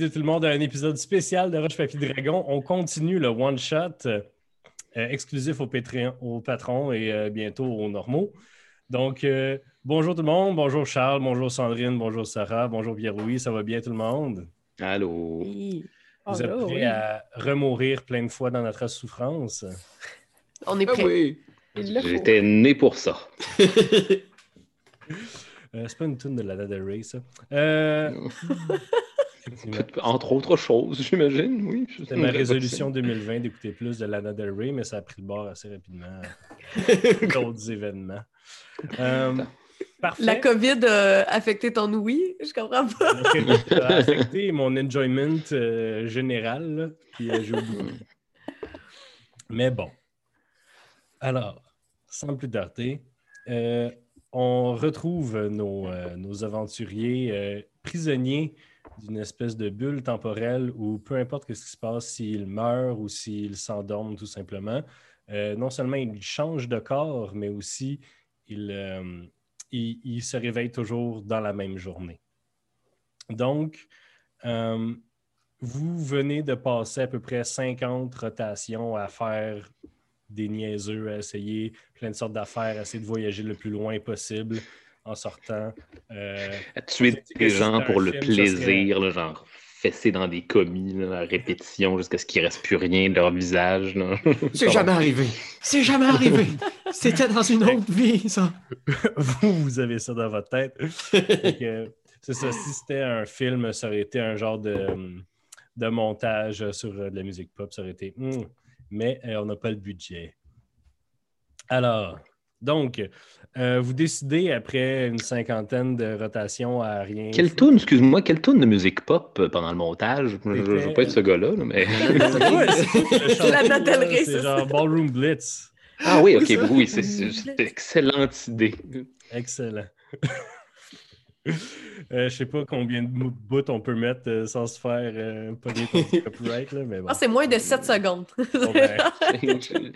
bienvenue tout le monde à un épisode spécial de Roche Papier Dragon. On continue le one-shot euh, exclusif aux, patrons et euh, bientôt aux normaux. Donc, euh, bonjour tout le monde, bonjour Charles, bonjour Sandrine, bonjour Sarah, bonjour Pierre-Louis, ça va bien tout le monde? Allô? Vous êtes prêts à remourir plein de fois dans notre souffrance? On est Ah prêts. oui, le faut. j'étais né pour ça. Euh, c'est pas une tune de Lana Del Rey, ça. Euh. Entre autres choses, j'imagine, oui. C'était ma résolution 2020 d'écouter plus de Lana Del Rey, mais ça a pris le bord assez rapidement. D'autres événements. Euh, parfait. La COVID a affecté ton ouïe, je comprends pas. La COVID a affecté mon enjoyment euh, général, là, puis euh, j'ai oublié. Mais bon. Alors, sans plus tarder, euh, on retrouve nos, euh, nos aventuriers euh, prisonniers d'une espèce de bulle temporelle où peu importe ce qui se passe, s'ils meurent ou s'ils s'endorment tout simplement, euh, non seulement ils changent de corps, mais aussi euh, ils- ils se réveillent toujours dans la même journée. Donc, euh, vous venez de passer à peu près 50 rotations à faire des niaiseux, à essayer plein de sortes d'affaires, à essayer de voyager le plus loin possible en sortant. Euh, tuer des si gens c'était pour un le film, plaisir, là, genre fesser dans des commis, là, à répétition, jusqu'à ce qu'il ne reste plus rien de leur visage. là. C'est jamais arrivé. C'est jamais arrivé. C'était dans une autre vie, ça. vous, vous avez ça dans votre tête. C'est ça, si c'était un film, ça aurait été un genre de, de montage sur euh, de la musique pop, ça aurait été. hmm, mais euh, on n'a pas le budget. Alors, donc, euh, vous décidez après une cinquantaine de rotations à rien. Quelle foutre. tune, excuse-moi, quelle tune de musique pop euh, pendant le montage? Je ne veux pas être ce gars-là, là, mais. C'est- la Rey, C'est genre Ballroom Blitz. Ah oui, ok, oui, c'est une excellente idée. Excellent. Euh, je sais pas combien de bouts on peut mettre euh, sans se faire euh, pogner contre copyright, là, mais bon. Ah, c'est moins de 7 secondes. Bon, ben,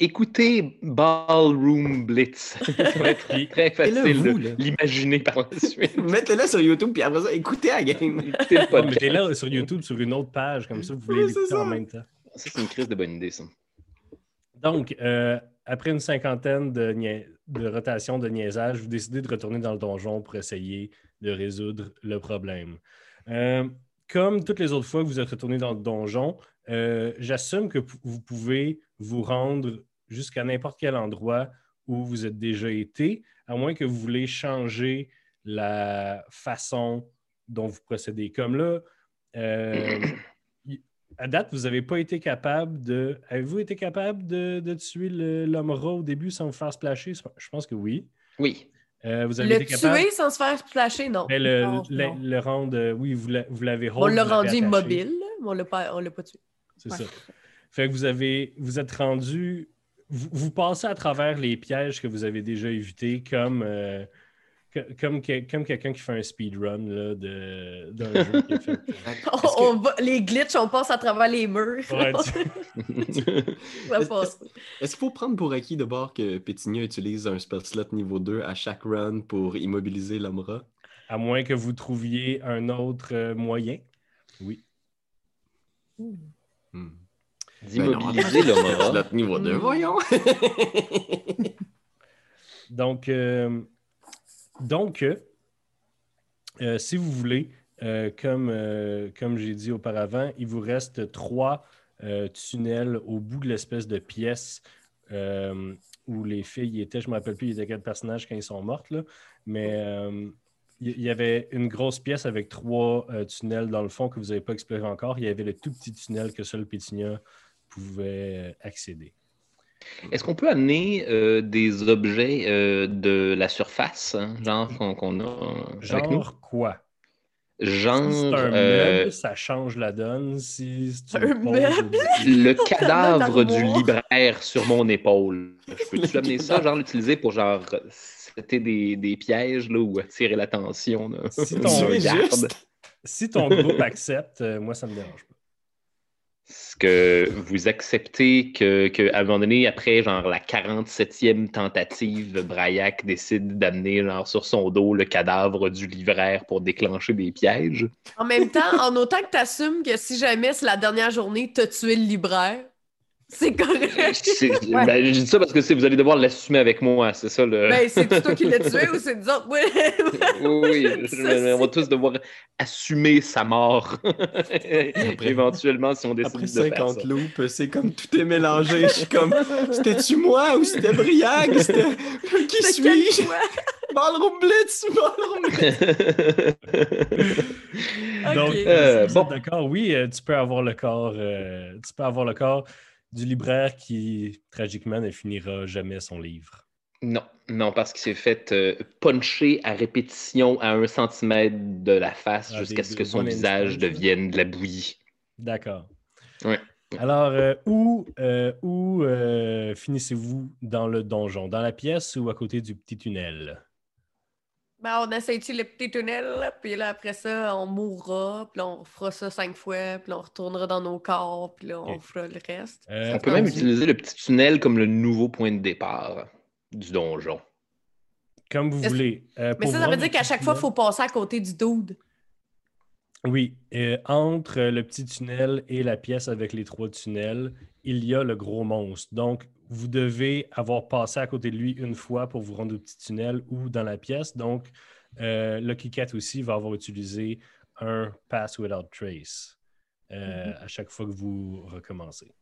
Écoutez Ballroom Blitz. Ça va être très facile vous, de l'imaginer par la suite. Mettez-le sur YouTube, puis après ça, écoutez la game. Écoutez le podcast. mettez-là sur YouTube sur une autre page, comme ça vous voulez Oui, l'écouter en même temps. Ça, c'est une crise de bonne idée, ça. Donc, euh, après une cinquantaine de, rotations de niaisage, vous décidez de retourner dans le donjon pour essayer de résoudre le problème. Euh, comme toutes les autres fois que vous êtes retourné dans le donjon, euh, j'assume que vous pouvez vous rendre jusqu'à n'importe quel endroit où vous êtes déjà été, à moins que vous voulez changer la façon dont vous procédez. Comme là, euh, à date, vous n'avez pas été capable de. Avez-vous été capable de, de tuer l'homme rat au début sans vous faire splasher? Je pense que oui. Oui. Euh, vous avez Le été capable? tuer sans se faire splasher, non. Mais le, Non, le- non. le rendre, euh, oui, vous l'a- vous l'avez On l'a rendu immobile, mais on l'a pas, on l'a pas tué. C'est Ouais. ça. Fait que vous avez, vous êtes rendu, vous, vous passez à travers les pièges que vous avez déjà évités comme, euh, comme, comme quelqu'un qui fait un speedrun de- d'un jeu qui a fait. On, Est-ce que- on va- les glitches, on passe à travers les murs. Ouais, tu- Ça Est-ce- qu'il faut prendre pour acquis de bord que Pétinia utilise un spell slot niveau 2 à chaque run pour immobiliser l'homme rat? à moins que vous trouviez un autre euh, moyen. Oui. Hmm. D'immobiliser Ben slot niveau 2, Hmm. voyons. Donc, euh, donc euh, euh, si vous voulez, euh, comme, comme j'ai dit auparavant, il vous reste trois tunnels au bout de l'espèce de pièce où les filles étaient. Je ne me rappelle plus, il y était quel personnage quand ils sont mortes, là, mais il y avait une grosse pièce avec trois tunnels dans le fond que vous n'avez pas exploré encore. Il y avait le tout petit tunnel que seul Pétinia pouvait accéder. Est-ce qu'on peut amener euh, des objets euh, de la surface, hein, genre qu'on a avec nous? Genre quoi? Genre Si c'est un euh, meuble, ça change la donne. Si c'est Un meuble? le cadavre du libraire sur mon épaule. Je peux-tu amener ça, genre l'utiliser pour genre c'était des, des pièges là, ou attirer l'attention Si ton-. Si ton groupe accepte, euh, moi, ça me dérange pas. Est-ce que vous acceptez que, que, un moment donné, après genre la 47e tentative, Braillac décide d'amener sur son dos le cadavre du livraire pour déclencher des pièges? En même temps, en autant que tu assumes que si jamais c'est la dernière journée, t'as tué le libraire, c'est correct. C'est- ben, je dis ça parce que vous allez devoir l'assumer avec moi, c'est ça le. Ben, c'est toi qui l'as tué ou c'est nous autres? Oui, oui, oui, Ça, je- on va tous devoir assumer sa mort. Éventuellement, si on décide Après de faire 50 ça. loops, c'est comme tout est mélangé. Je suis comme, c'était-tu moi ou c'était Briag? C'était qui suis-je? Ballroom Blitz! Ballroom Blitz! Donc. Euh, si vous bon. êtes d'accord, oui, euh, tu peux avoir le corps, euh, tu peux avoir le corps du libraire qui, tragiquement, ne finira jamais son livre. Non, non, parce qu'il s'est fait euh, puncher à répétition à un centimètre de la face Ah, jusqu'à ce que son visage devienne de la bouillie. D'accord. Ouais. Alors, euh, où, euh, où finissez-vous dans le donjon? Dans la pièce ou à côté du petit tunnel? Ben, on essaye-tu le petit tunnel, là, puis là, après ça, on mourra, puis là, on fera ça cinq fois, puis là, on retournera dans nos corps, puis là, on fera le reste. Euh, On peut même utiliser le petit tunnel comme le nouveau point de départ du donjon. Comme vous voulez. Euh, Mais ça, ça veut dire qu'à chaque fois, il faut passer à côté du dude. Oui, euh, entre le petit tunnel et la pièce avec les trois tunnels, il y a le gros monstre. Donc, vous devez avoir passé à côté de lui une fois pour vous rendre au petit tunnel ou dans la pièce. Donc, euh, Lucky Cat aussi va avoir utilisé un Pass Without Trace euh, à chaque fois que vous recommencez.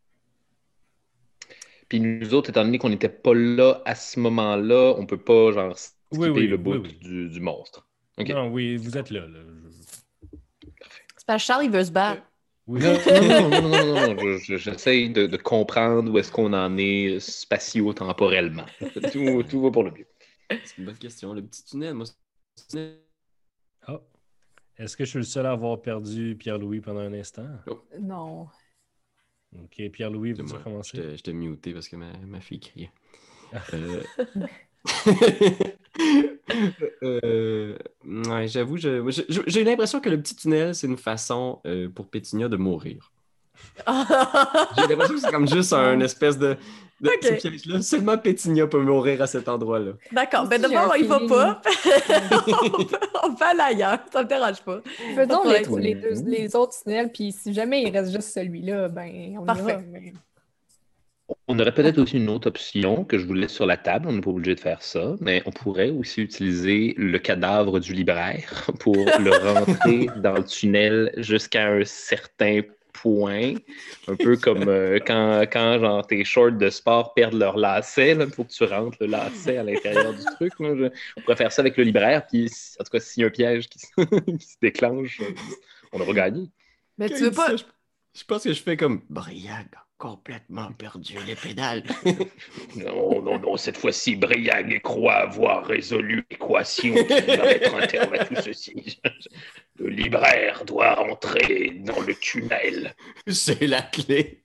Puis nous autres, étant donné qu'on n'était pas là à ce moment-là, on peut pas genre skipper Oui, oui, le bout oui. Du, du monstre. OK. Non, oui, vous êtes là. là. C'est parce que Charles, il veut se battre. Oui. Non, non, non, non, non, non, non, je- je- j'essaye de, de comprendre où est-ce qu'on en est spatio-temporellement. Tout, tout va pour le mieux. C'est une bonne question. Le petit tunnel, moi, Ah. Est-ce que je suis le seul à avoir perdu Pierre-Louis pendant un instant? Non. Ok, Pierre-Louis, veux-tu Moi, recommencer? j'étais j'étais muté parce que ma, ma fille criait. Euh... euh, ouais, j'avoue, j'ai l'impression que le petit tunnel, c'est une façon euh, pour Pétinia de mourir. J'ai l'impression que c'est comme juste un espèce de, piège-là. Seulement Pétinia peut mourir à cet endroit-là. D'accord. Ben d'abord, il va pas. on, peut, on peut aller ailleurs. Ça me dérange pas. Faisons les, les, deux- les autres tunnels, puis si jamais il reste juste celui-là, ben on Parfait. ira. mais- On aurait peut-être aussi une autre option que je vous laisse sur la table. On n'est pas obligé de faire ça, mais on pourrait aussi utiliser le cadavre du libraire pour le rentrer dans le tunnel jusqu'à un certain point. Un peu comme euh, quand, quand genre, tes shorts de sport perdent leur lacet. Il faut que tu rentres le lacet à l'intérieur du truc. là. Je- on pourrait faire ça avec le libraire. Puis, en tout cas, s'il y a un piège qui, se- qui se déclenche, on aura gagné. Mais tu veux pas. ça, je, je pense que je fais comme Briag complètement perdu les pédales. Non, non, non, cette fois-ci, Briag croit avoir résolu l'équation qui va mettre un terme à tout ceci. Le libraire doit entrer dans le tunnel. c'est la clé.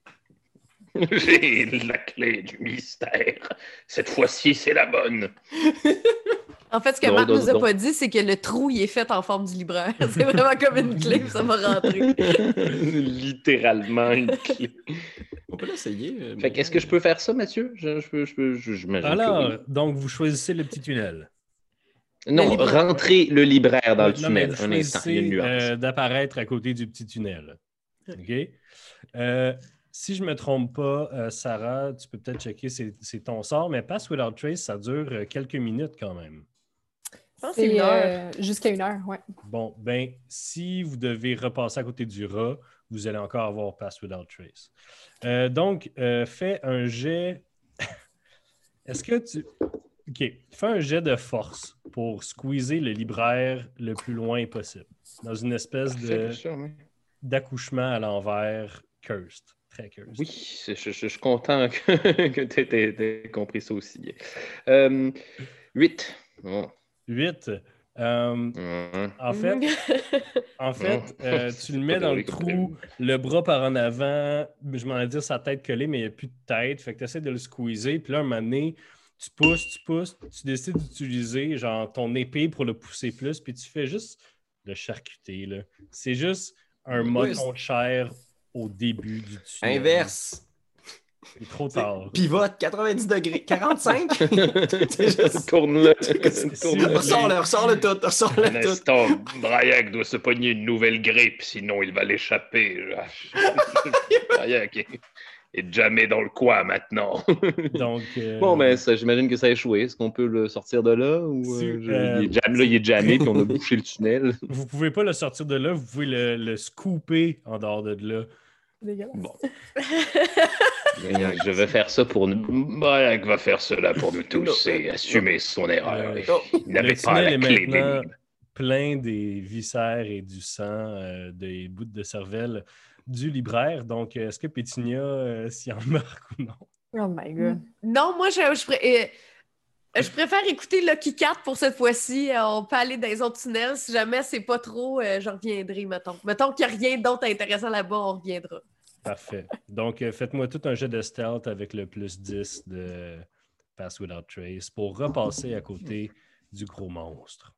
J'ai la clé du mystère. Cette fois-ci, c'est la bonne. En fait, ce que Non, Marc non, nous a non. pas dit, c'est que le trou, il est fait en forme du libraire. C'est vraiment comme une clé, ça va rentrer. Littéralement une clé. On peut l'essayer. euh, Fait que, est-ce que je peux faire ça, Mathieu? Je, je peux, je peux, je- Alors, oui. donc, vous choisissez le petit tunnel. Non, Le rentrer le libraire dans le Non, mais tunnel. Un instant, il y a une nuance. euh, d'apparaître à côté du petit tunnel. OK? Euh, si je ne me trompe pas, euh, Sarah, tu peux peut-être checker, c'est ton sort, mais Pass Without Trace, ça dure euh, quelques minutes quand même. Je pense que c'est C'est une heure. euh, jusqu'à une heure, ouais. Bon, ben, si vous devez repasser à côté du rat, vous allez encore avoir Pass Without Trace. Euh, donc, euh, fais un jet. Est-ce que tu. OK. Fais un jet de force pour squeezer le libraire le plus loin possible. Dans une espèce de sûr, oui. d'accouchement à l'envers cursed. Oui, je, je- je suis content que, tu aies compris ça aussi. Euh, 8. 8. Euh, en fait, en fait euh, tu le mets dans le trou, le bras par en avant, je m'en ai dit sa tête collée, mais il n'y a plus de tête. Fait que tu essaies de le squeezer, puis là, un moment donné, tu pousses, tu pousses, tu décides d'utiliser genre ton épée pour le pousser plus, puis tu fais juste le charcuter. là. C'est juste un Oui, moton de chair au début du tunnel. Inverse. C'est trop tard. Pivote 90 degrés. 45? Tourne-le. C'est- Tourne-le. Ressors-le, ressors-le tout, ressors-le Un tout. instant, Braillac doit se pogner une nouvelle grippe, sinon il va l'échapper. Est, est jamais dans le coin maintenant. Donc, euh, Bon, mais j'imagine que ça a échoué. Est-ce qu'on peut le sortir de là? Ou, Si, euh, je- euh, il est jam- là, il est jammé, puis on a bouché le tunnel. vous pouvez pas le sortir de là, vous pouvez le, le scooper en dehors de là. Bon. Je vais faire ça pour nous. Braillac va faire cela pour nous tous et assumer son erreur. Il n'avait le pas la tunnel est clé des maintenant plein des viscères et du sang, euh, des bouts de cervelle du libraire. Donc, euh, est-ce que Pétunia euh, s'y embarque ou non? Oh my god. Non, moi, je, je, pré- euh, je préfère écouter Lucky Cat pour cette fois-ci. On peut aller dans les autres tunnels. Si jamais c'est pas trop, euh, je reviendrai, mettons. Mettons qu'il n'y a rien d'autre intéressant là-bas, on reviendra. Parfait. Donc, euh, faites-moi tout un jet de stealth avec le plus 10 de Pass Without Trace pour repasser à côté du gros monstre.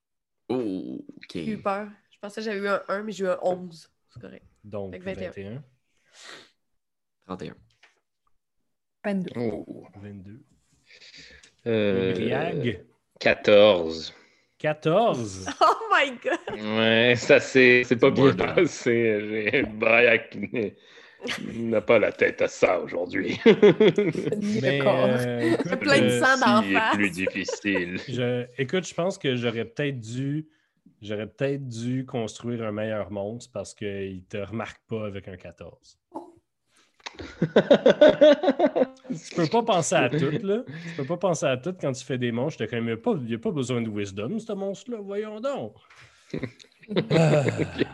oh, OK. J'ai eu peur. Je pensais que j'avais eu un 1, mais j'ai eu un 11. C'est correct. Donc, Fait que 21. 21, 31. 22. Oh. 22. Euh, Briag, 14. 14. Oh my god! Ouais, ça c'est c'est pas bien Border. passé. N'est- n'a pas la tête à ça aujourd'hui. Mais, euh, écoute, plein de euh, sang d'en Ceci est face. plus difficile. Je, écoute, je pense que j'aurais peut-être dû. J'aurais peut-être dû construire un meilleur monstre parce qu'il te remarque pas avec un 14. Tu peux pas penser à tout, là. Tu peux pas penser à tout quand tu fais des monstres. T'as quand même pas, il n'y a pas besoin de wisdom, ce monstre-là. Voyons donc. Ah.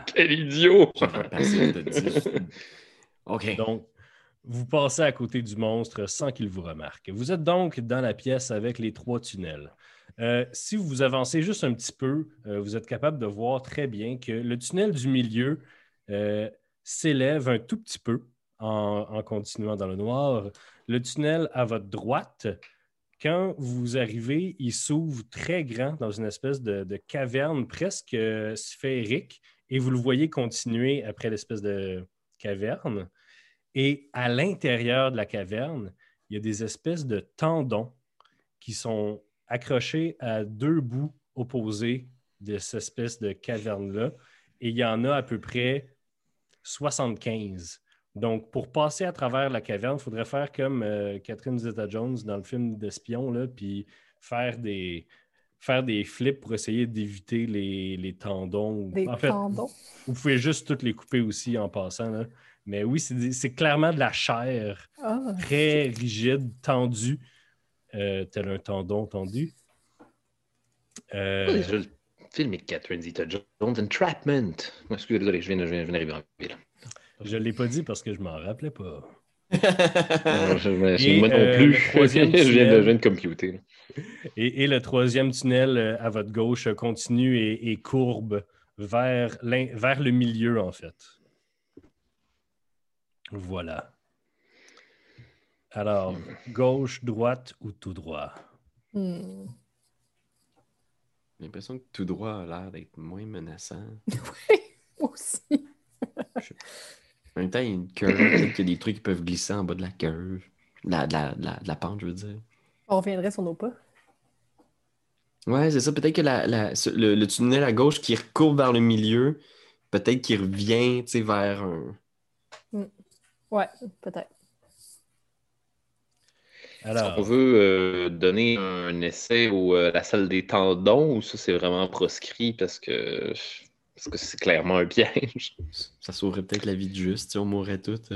Quel idiot! J'ai pas passé de 10. OK. Donc, vous passez à côté du monstre sans qu'il vous remarque. Vous êtes donc dans la pièce avec les trois tunnels. Euh, si vous avancez juste un petit peu, euh, vous êtes capable de voir très bien que le tunnel du milieu euh, s'élève un tout petit peu en, continuant dans le noir. Le tunnel à votre droite, quand vous arrivez, il s'ouvre très grand dans une espèce de, de caverne presque sphérique et vous le voyez continuer après l'espèce de caverne. Et à l'intérieur de la caverne, il y a des espèces de tendons qui sont accrochés à deux bouts opposés de cette espèce de caverne-là. Et il y en a à peu près 75. Donc, pour passer à travers la caverne, il faudrait faire comme euh, Catherine Zeta-Jones dans le film d'espion, puis faire des, faire des flips pour essayer d'éviter les, les tendons. Des en fait, tendons. vous pouvez juste toutes les couper aussi en passant. là. Mais oui, c'est clairement de la chair Ah, très rigide, tendue, tel un tendon tendu. Euh, Déjà, le film avec Catherine Zeta-Jones, Entrapment. Excusez, désolé, je viens, de- je viens, je viens d'arriver en ville. je ne l'ai pas dit parce que je m'en rappelais pas. Non, je- Et, moi non euh, plus. je, viens de, je viens de computer. Et, et le troisième tunnel euh, à votre gauche euh, continue et, et courbe vers, vers le milieu, en fait. Voilà. Alors, gauche, droite ou tout droit? hmm. J'ai l'impression que tout droit a l'air d'être moins menaçant. Aussi. En même temps, il y a une curve. Peut-être qu'il y a des trucs qui peuvent glisser en bas de la curve. De la, de la, de la- de la pente, je veux dire. On reviendrait sur nos pas. Ouais, c'est ça. Peut-être que la, le, le tunnel à gauche qui recourbe vers le milieu, peut-être qu'il revient tu sais, vers un. Ouais, peut-être. Alors, On veut euh, donner un essai au, euh, la salle des tendons ou ça c'est vraiment proscrit parce que parce que c'est clairement un piège. Ça sauverait peut-être la vie de juste. On mourrait tous.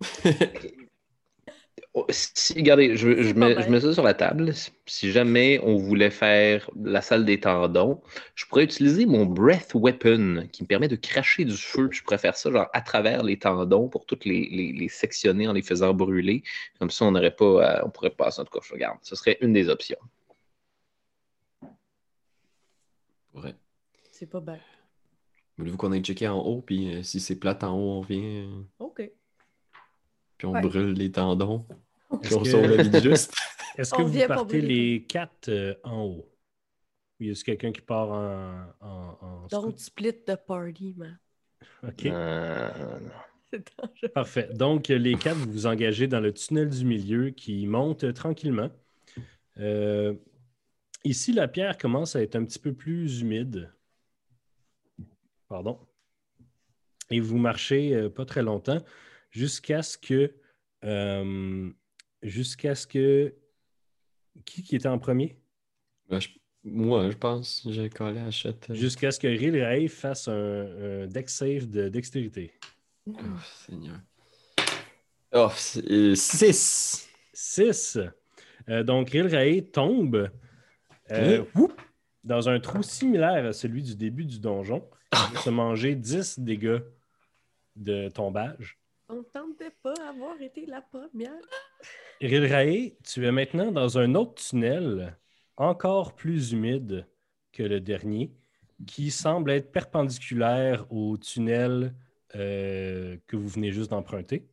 euh. Oh, Si, regardez, je, mets, pas je mets ça sur la table. Si jamais on voulait faire la salle des tendons, je pourrais utiliser mon Breath Weapon qui me permet de cracher du feu. Je pourrais faire ça genre à travers les tendons pour toutes les, les- les sectionner en les faisant brûler. Comme ça, on n'aurait pas, à- on pourrait passer en tout cas. Je regarde, ce serait une des options. Ouais. C'est pas bad. Voulez-vous qu'on aille checker en haut, puis euh, si c'est plate en haut, on vient, euh, OK. Puis on Ouais. brûle les tendons, puis Est-ce on que- sauve la vie de juste. Est-ce que On vous partez les quatre euh, en haut? Ou y a quelqu'un qui part en, en, en Don't split the party, man. OK. Euh, non. C'est dangereux. Parfait. Donc, les quatre, vous vous engagez dans le tunnel du milieu qui monte tranquillement. Euh, ici, la pierre commence à être un petit peu plus humide. Pardon. Et vous marchez euh, pas très longtemps jusqu'à ce que. euh, jusqu'à ce que. Qui, qui était en premier? Ben, je- Moi, je pense. J'ai collé à la chatte. Jusqu'à ce que Ril fasse un, un deck save de dextérité. Oh, Seigneur. Oh, 6. 6. donc, Ril tombe euh, whoop, dans un trou similaire à celui du début du donjon. Il va se manger 10 dégâts de tombage. On ne tentait pas avoir été la première. Ril Ray, tu es maintenant dans un autre tunnel encore plus humide que le dernier, qui semble être perpendiculaire au tunnel euh, que vous venez juste d'emprunter.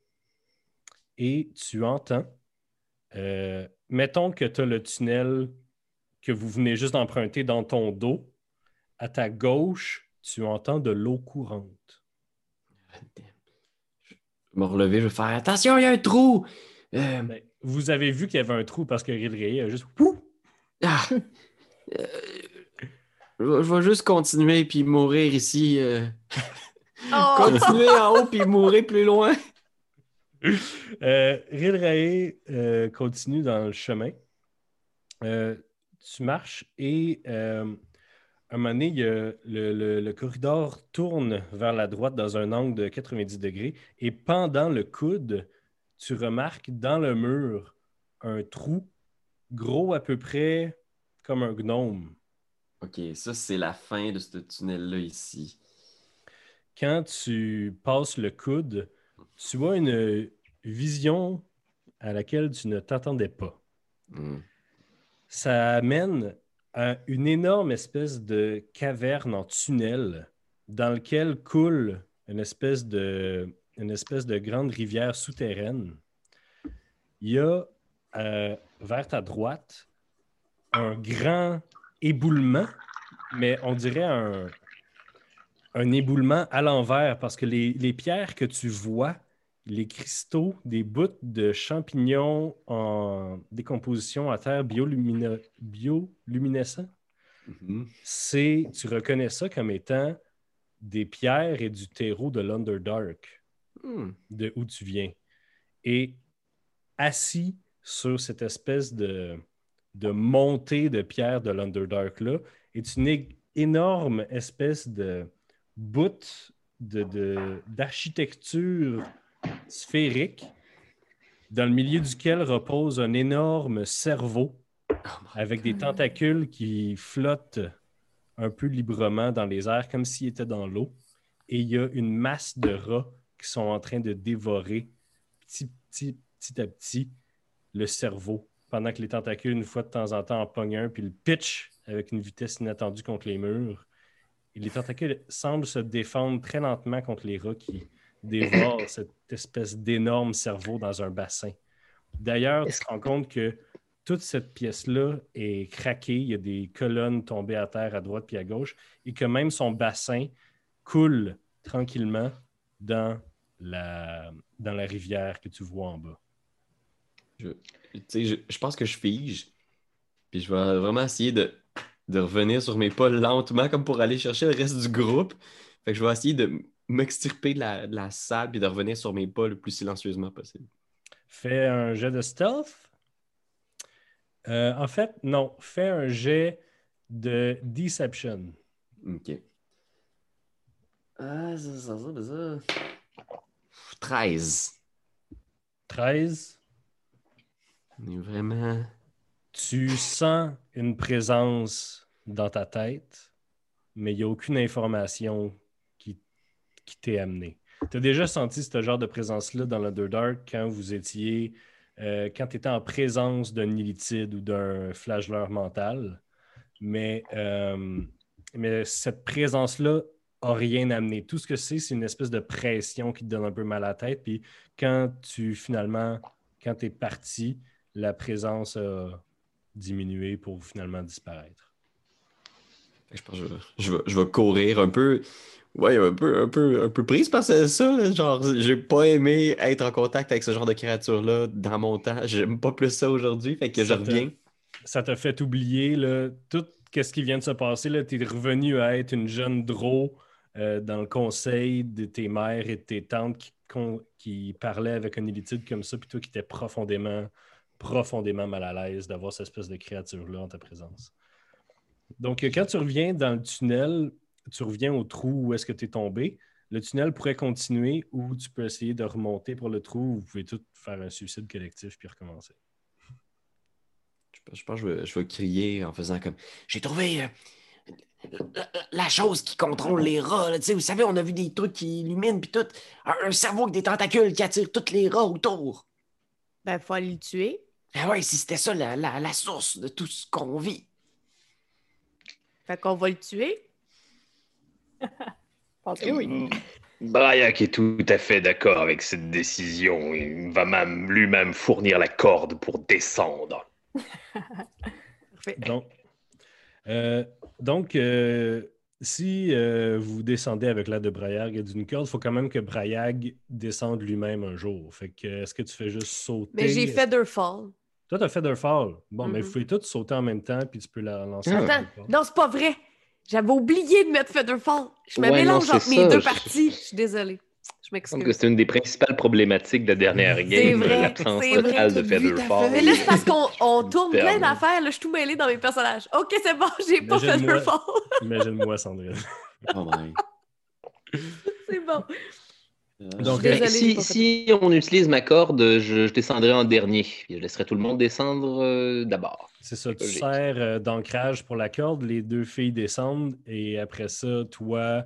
Et tu entends, euh, mettons que tu as le tunnel que vous venez juste d'emprunter dans ton dos. À ta gauche, tu entends de l'eau courante. Je vais me relever, je vais faire attention, il y a un trou. Euh, Ben, vous avez vu qu'il y avait un trou parce que Ril Ray a juste... Ouh! ah, euh, je, vais, juste continuer puis mourir ici. euh. Oh! Continuer en haut puis mourir plus loin. Euh, euh, continue dans le chemin. Euh, tu marches et euh, un moment donné, il le, le- le corridor tourne vers la droite dans un angle de 90 degrés et pendant le coude, tu remarques dans le mur un trou gros à peu près comme un gnome. Ok, ça c'est la fin de ce tunnel-là ici. Quand tu passes le coude, tu vois une vision à laquelle tu ne t'attendais pas. Hmm. ça amène une énorme espèce de caverne en tunnel dans lequel coule une espèce de, une espèce de grande rivière souterraine. Il y a euh, vers ta droite un grand éboulement, mais on dirait un, un éboulement à l'envers parce que les, les pierres que tu vois, les cristaux, des bouts de champignons en décomposition à terre biolumine- bioluminescents, Mhm. c'est, tu reconnais ça comme étant des pierres et du terreau de l'Underdark, Hmm. de où tu viens. Et assis sur cette espèce de, de montée de pierres de l'Underdark-là, est une énorme espèce de bout de- de- d'architecture sphérique dans le milieu duquel repose un énorme cerveau avec des tentacules qui flottent un peu librement dans les airs comme s'il était dans l'eau. Et il y a une masse de rats qui sont en train de dévorer petit, à petit le cerveau pendant que les tentacules, une fois de temps en temps, en pognent un puis le pitch avec une vitesse inattendue contre les murs. Et les tentacules semblent se défendre très lentement contre les rats qui dévorent cette espèce d'énorme cerveau dans un bassin. D'ailleurs, tu te rends compte que toute cette pièce-là est craquée. Il y a des colonnes tombées à terre à droite puis à gauche et que même son bassin coule tranquillement dans la, dans la rivière que tu vois en bas. Je, tu sais, je, je pense que je fige. Puis je vais vraiment essayer de, de revenir sur mes pas lentement, comme pour aller chercher le reste du groupe. Fait que je vais essayer de m'extirper de la, de la salle puis de revenir sur mes pas le plus silencieusement possible. Fais un jet de stealth. Euh, en fait, non. Fais un jet de deception. OK. Ah, ça, ça, ça, ça. 13. 13. On est vraiment. Tu sens une présence dans ta tête, mais il n'y a aucune information qui t'est amenée. Tu as déjà senti ce genre de présence-là dans l'Underdark quand vous étiez, euh, quand tu étais en présence d'un illitide ou d'un flagelleur mental, mais, euh, mais cette présence-là n'a rien amené. Tout ce que c'est, c'est une espèce de pression qui te donne un peu mal à la tête. Puis quand tu finalement, quand tu es parti, la présence a diminué pour finalement disparaître. Je pense que je, je vais, je vais courir un peu. Ouais, un peu, un peu, un peu prise par ça. là. genre, j'ai pas aimé être en contact avec ce genre de créature-là dans mon temps. J'aime pas plus ça aujourd'hui, fait que je Ça te- reviens. Ça t'a fait oublier là, tout ce qui vient de se passer. Tu es revenu à être une jeune dro euh, dans le conseil de tes mères et de tes tantes qui, parlaient avec une élitude comme ça, puis toi qui étais profondément, profondément mal à l'aise d'avoir cette espèce de créature-là en ta présence. Donc, euh, quand tu reviens dans le tunnel, tu reviens au trou où est-ce que tu es tombé. Le tunnel pourrait continuer ou tu peux essayer de remonter pour le trou. Vous pouvez tout faire un suicide collectif puis recommencer. Je pense, je pense que je vais, je vais crier en faisant comme J'ai trouvé euh, la, la chose qui contrôle les rats. là. Tu sais, vous savez, on a vu des trucs qui illuminent, puis tout. Un, un cerveau avec des tentacules qui attire tous les rats autour. Ben, faut aller le tuer. Ah ouais, si c'était ça la, la- la source de tout ce qu'on vit. Fait qu'on va le tuer. Je pense que oui. Mm. Braillac est tout à fait d'accord avec cette décision. Il va même lui-même fournir la corde pour descendre. Donc, euh, donc euh, si euh, vous descendez avec l'aide de Brayag et d'une corde, il faut quand même que Brayag descende lui-même un jour. Fait que, est-ce que tu fais juste sauter? Mais j'ai fait deux falls. Toi, tu as fait fall. Bon, mais Mhm. vous pouvez tous sauter en même temps, puis tu peux la lancer. Ah. Attends, fall. non, c'est pas vrai. J'avais oublié de mettre Featherfall. Je me Ouais, mélange entre mes deux je- parties. Je suis désolée. Je Je pense que m'excuse. c'est une des principales problématiques de la dernière C'est game, vrai, l'absence totale de T'as Featherfall. Mais là, c'est parce qu'on on tourne plein d'affaires. Là, je suis tout mêlée dans mes personnages. Ok, c'est bon, j'ai pas. Featherfall. Imagine-moi, Sandrine. Oh my. c'est bon. Donc, euh, désolée, j'ai si, on utilise ma corde, je, je descendrai en dernier. Je laisserai tout le monde descendre euh, d'abord. C'est ça, tu sers euh, d'ancrage pour la corde, les deux filles descendent et après ça, toi,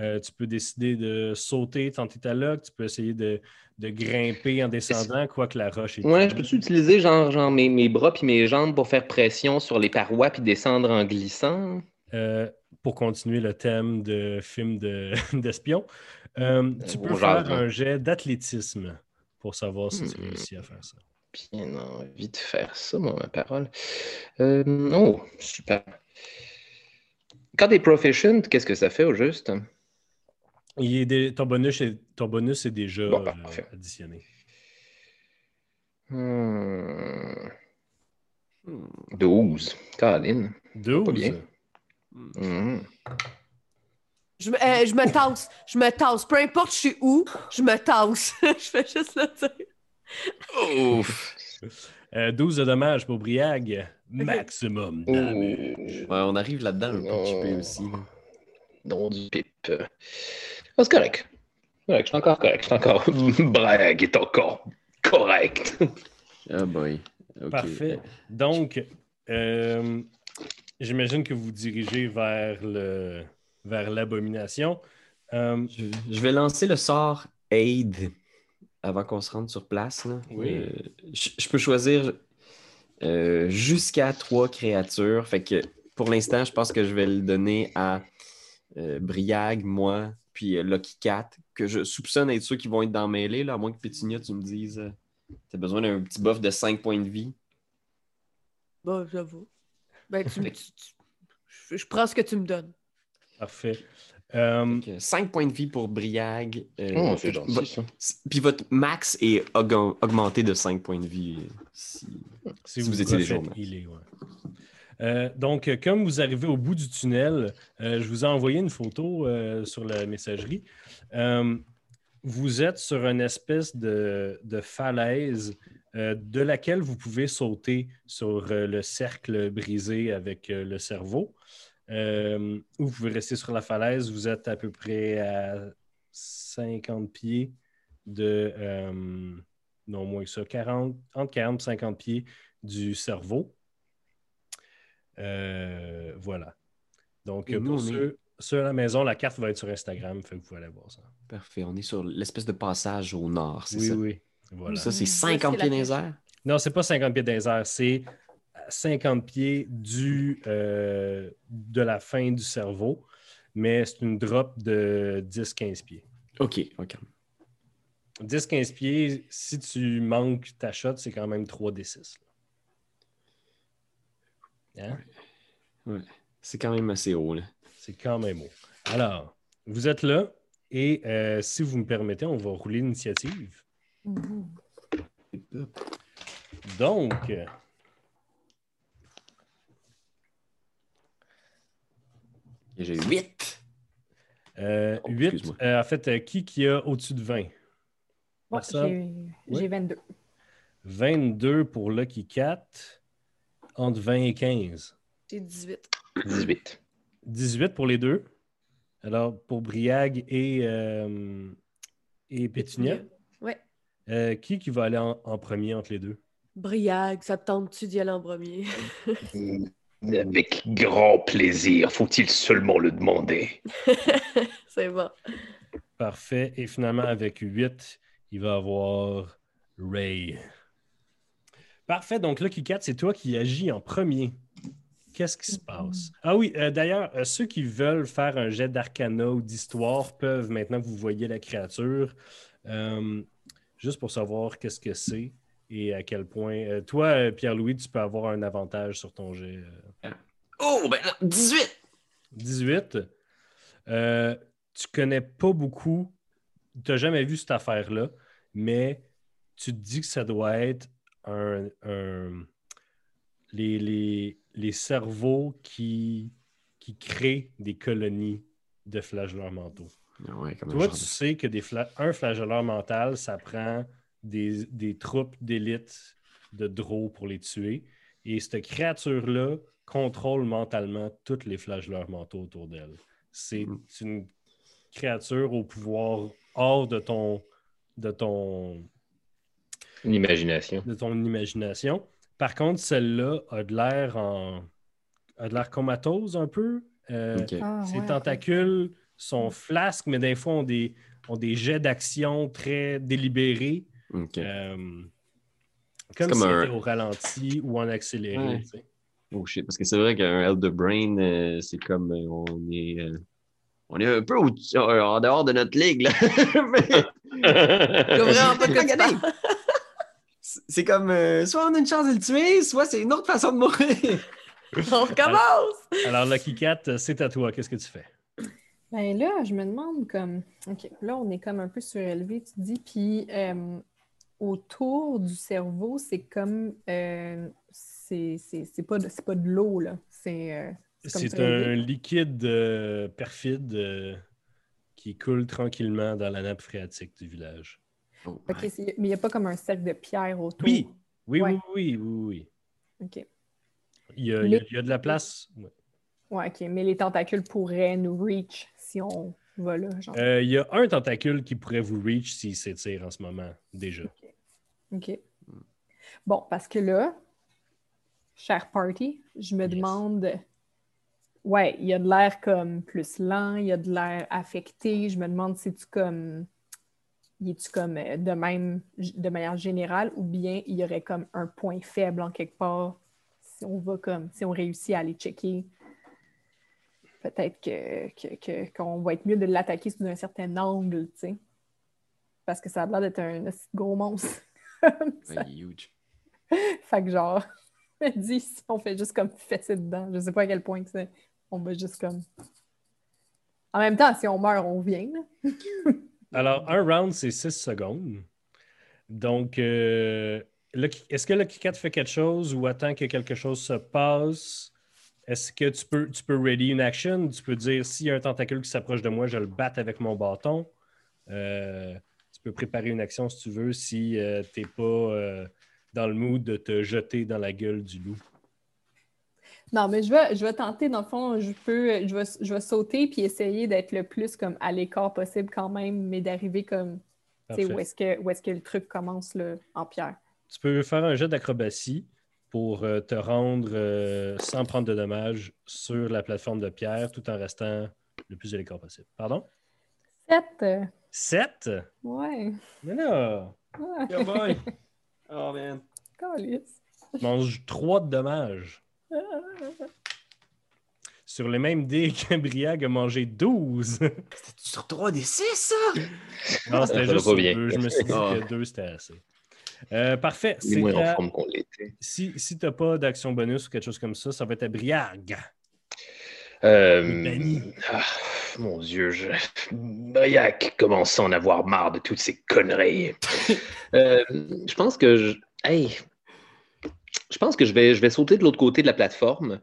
euh, tu peux décider de sauter, tenter ta lock, tu peux essayer de, de grimper en descendant, quoique la roche est. Ouais, je peux-tu utiliser genre, genre mes, mes bras puis mes jambes pour faire pression sur les parois puis descendre en glissant? Euh, pour continuer le thème de film de- d'espion, euh, tu On peux faire un jet d'athlétisme pour savoir si tu Hmm. réussis à faire ça. Bien envie de faire ça, moi, ma parole. Euh, oh, super. Quand t'es proficient, qu'est-ce que ça fait au juste? Il est dé- ton, bonus est, ton bonus est déjà Bon, euh, additionné. Hmm. 12. Caroline. 12. bien. Mhm. Je me, euh, je me tasse. Je me tasse. Peu importe je suis où, je me tasse. je fais juste le dire. Ouf. Euh, 12 de dommages pour Briag. Maximum damage. Ouh. Ouais, on arrive là-dedans un peu Non. chippé aussi. Non du pipe. Ah, c'est correct. Correct, je suis encore correct. Je suis encore. Brag est encore correct. Ah boy. Ok. Parfait. Donc, euh, j'imagine que vous dirigez vers le vers l'abomination. Euh, Je, je vais lancer le sort Aid avant qu'on se rende sur place. là. Oui. Euh, je, je peux choisir euh, jusqu'à trois créatures. Fait que pour l'instant, je pense que je vais le donner à euh, Briag, moi, puis euh, Lucky Cat, que je soupçonne être ceux qui vont être dans mêlée, là, à moins que Pétunia, tu me dises euh, t'as besoin d'un petit buff de 5 points de vie. Bon, j'avoue. Ben, tu, tu- tu- je prends ce que tu me donnes. Parfait. Euh, 5 points de vie pour Briag. euh, Oh, c'est gentil, ça. Puis votre max est aug- augmenté de 5 points de vie. si- si, Si vous étiez healer, ouais. Euh, donc, euh, comme vous arrivez au bout du tunnel, euh, je vous ai envoyé une photo euh, sur la messagerie. Euh, vous êtes sur une espèce de, de falaise euh, de laquelle vous pouvez sauter sur euh, le cercle brisé avec euh, le cerveau. Euh, ou vous pouvez rester sur la falaise. Vous êtes à peu près à 50 pieds de. euh, non moins que ça, 40, entre 40 et 50 pieds du cerveau. Euh, voilà. Donc, Et nous, pour est- ceux, ceux à la maison, la carte va être sur Instagram, fait que vous pouvez aller voir ça. Parfait. On est sur l'espèce de passage au nord, c'est Oui, ça? oui. Voilà. Ça, c'est Ouais, 50 c'est pieds dans les flèche. airs? Non, c'est pas 50 pieds dans les airs, c'est 50 pieds du, euh, de la fin du cerveau, mais c'est une drop de 10-15 pieds. OK, OK. 10-15 pieds, si tu manques ta shot, c'est quand même 3d6. là. Hein? C'est quand même assez haut, là. C'est quand même haut. Alors, vous êtes là et euh, si vous me permettez, on va rouler l'initiative. Donc, J'ai 8. euh, Oh, 8, excuse-moi. euh, en fait, euh, qui qui a au-dessus de 20? Moi, j'ai j'ai 22. 22 pour Lucky Cat, entre 20 et 15. J'ai 18. 18. 18 pour les deux. Alors, pour Briag et, euh, et Pétunia, Ouais. euh, qui qui va aller en, en premier entre les deux? Briag, ça te tente-tu d'y aller en premier? Avec grand plaisir, faut-il seulement le demander? C'est bon. Parfait. Et finalement, avec 8, il va avoir Ray. Parfait. Donc, Lucky Cat, c'est toi qui agis en premier. Qu'est-ce qui se passe? Ah oui, euh, d'ailleurs, euh, ceux qui veulent faire un jet d'arcana ou d'histoire peuvent, maintenant que vous voyez la créature, euh, juste pour savoir qu'est-ce que c'est et à quel point. euh, toi, euh, Pierre-Louis, tu peux avoir un avantage sur ton jet. euh, Oh, ben là, 18! 18. Euh, tu connais pas beaucoup, tu n'as jamais vu cette affaire-là, mais tu te dis que ça doit être un, un- les, les- les cerveaux qui, qui créent des colonies de flagelleurs mentaux. Ouais, un Toi, tu de- sais que des fla- un flagelleur mental, ça prend des, des troupes d'élite de drôles pour les tuer. Et cette créature-là contrôle mentalement tous les flagelleurs mentaux autour d'elle. C'est Mhm. une créature au pouvoir hors de ton, de ton, Une imagination. de ton imagination. Par contre, celle-là a de l'air en a de l'air comatose un peu. Euh. Ah, ses ouais, tentacules sont flasques, mais des fois ont des, ont des jets d'action très délibérés. Euh, comme, comme si un- c'était au ralenti ou en accéléré. Ouais. tu sais. Oh shit, parce que c'est vrai qu'un Elder Brain, euh, c'est comme euh, on est. euh, on est un peu au- euh, en dehors de notre ligue, là. Mais-. C'est c'est comme euh, soit on a une chance de le tuer, soit c'est une autre façon de mourir. On recommence! Alors, Lucky Cat, c'est à toi. Qu'est-ce que tu fais? Ben là, je me demande comme. OK, là, on est comme un peu surélevé, tu dis. Puis euh, autour du cerveau, c'est comme. euh, c'est c'est- c'est pas, de- c'est pas de l'eau, là. C'est. euh, un liquide euh, perfide euh, qui coule tranquillement dans la nappe phréatique du village. Oh, OK, ouais. c'est- mais il n'y a pas comme un cercle de pierre autour. Oui, oui, Ouais. oui, oui, oui, oui. OK. Il y a, il y a- Mais- il y a de la place. ouais. Ouais, OK. Mais les tentacules pourraient nous reach si on va là. Genre. Euh, il y a un tentacule qui pourrait vous reach s'il s'étire en ce moment, déjà. OK. Bon, parce que là, cher party, je me Yes. demande. Ouais, il y a de l'air comme plus lent, il y a de l'air affecté. Je me demande si tu comme. Y es-tu comme euh, de même, de manière générale, ou bien il y aurait comme un point faible en quelque part si on va comme, si on réussit à aller checker? Peut-être que, que- que- qu'on va être mieux de l'attaquer sous un certain angle, tu sais. Parce que ça a l'air d'être un gros monstre. Ça- Ouais, huge. fait que genre, je me dis, si on fait juste comme fesser dedans, je sais pas à quel point que c'est. On va juste comme. En même temps, si on meurt, on vient. Alors, un round, c'est 6 secondes. Donc, euh, est-ce que Lucky Cat fait quelque chose ou attend que quelque chose se passe? Est-ce que tu peux, tu peux ready une action? Tu peux dire s'il y a un tentacule qui s'approche de moi, je le batte avec mon bâton. Euh, peux préparer une action si tu veux, si tu n'es pas euh, dans le mood de te jeter dans la gueule du loup. Non, mais je vais, je vais tenter, dans le fond, je peux, je vais, je vais sauter puis essayer d'être le plus comme à l'écart possible quand même, mais d'arriver comme, tu sais, Parfait. où est-ce que, où est-ce que le truc commence là, en pierre. Tu peux faire un jet d'acrobatie pour euh, te rendre euh, sans prendre de dommages sur la plateforme de pierre tout en restant le plus à l'écart possible. Pardon? Sept! 7? Ouais. Mais là, Ouais. Boy! Oh man. Tu manges 3 de dommages. Sur les mêmes dés qu'Embriag a mangé 12. C'était sur 3 des 6, ça? non, c'était juste sur bien. deux. Je me suis dit Ah. que 2 c'était assez. Euh, parfait. C'est moins en à- forme qu'on l'était. Si, si tu n'as pas d'action bonus ou quelque chose comme ça, ça va être à Briag. Euh, ah, mon Dieu, je... Briac commence à en avoir marre de toutes ces conneries. Euh, je pense que je... Hey, je pense que je vais, je vais sauter de l'autre côté de la plateforme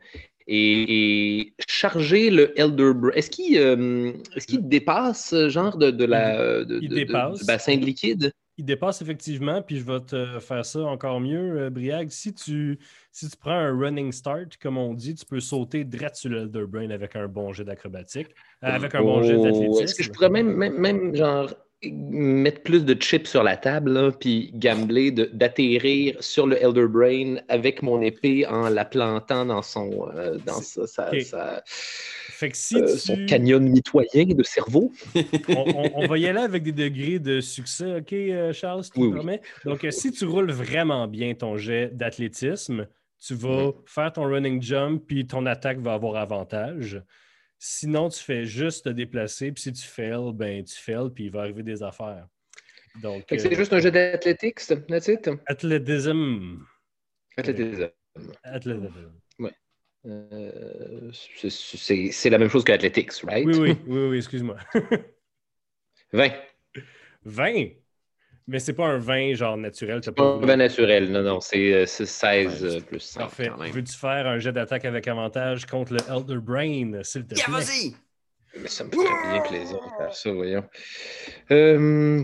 et, et charger le Elder Bra- Est-ce qu'il euh, est-ce qu'il dépasse genre de, de la de- il de- de- dépasse. du bassin de liquide? Il dépasse effectivement, puis je vais te faire ça encore mieux, euh, Briag. Si tu, si tu prends un running start, comme on dit, tu peux sauter direct sur le Brain avec un bon jet d'acrobatique, euh, avec un bon jet Oh, d'athlétisme. Est-ce que je pourrais même, même, même, genre mettre plus de chips sur la table, là, puis gambler d'atterrir sur le Elder Brain avec mon épée en la plantant dans son, euh, dans sa, sa- Ok. sa- Fait que si euh, tu... son canyon mitoyen de cerveau. on, on- on va y aller avec des degrés de succès, OK, euh, Charles, si tu Oui, me oui. permets? Donc, euh, si tu roules vraiment bien ton jet d'athlétisme, tu vas faire ton running jump, puis ton attaque va avoir avantage. Sinon, tu fais juste te déplacer, puis si tu fails, ben tu fails, puis il va arriver des affaires. Donc, Fait que c'est euh, juste un jeu d'athlétique, that's it? athlétisme. Athlétisme. Athlétisme. Euh, c'est- la même chose que athletics, right? Oui, oui, oui, oui, excuse-moi. 20. 20? Mais c'est pas un vin genre naturel. t'as Pas pas un vin naturel, non, non, c'est euh, c'est 16 Ouais, euh, plus 5. Parfait. Veux-tu faire un jet d'attaque avec avantage contre le Elder Brain, s'il te plaît? Yeah, vas-y! Mais ça me ferait bien plaisir de faire ça, voyons. Euh,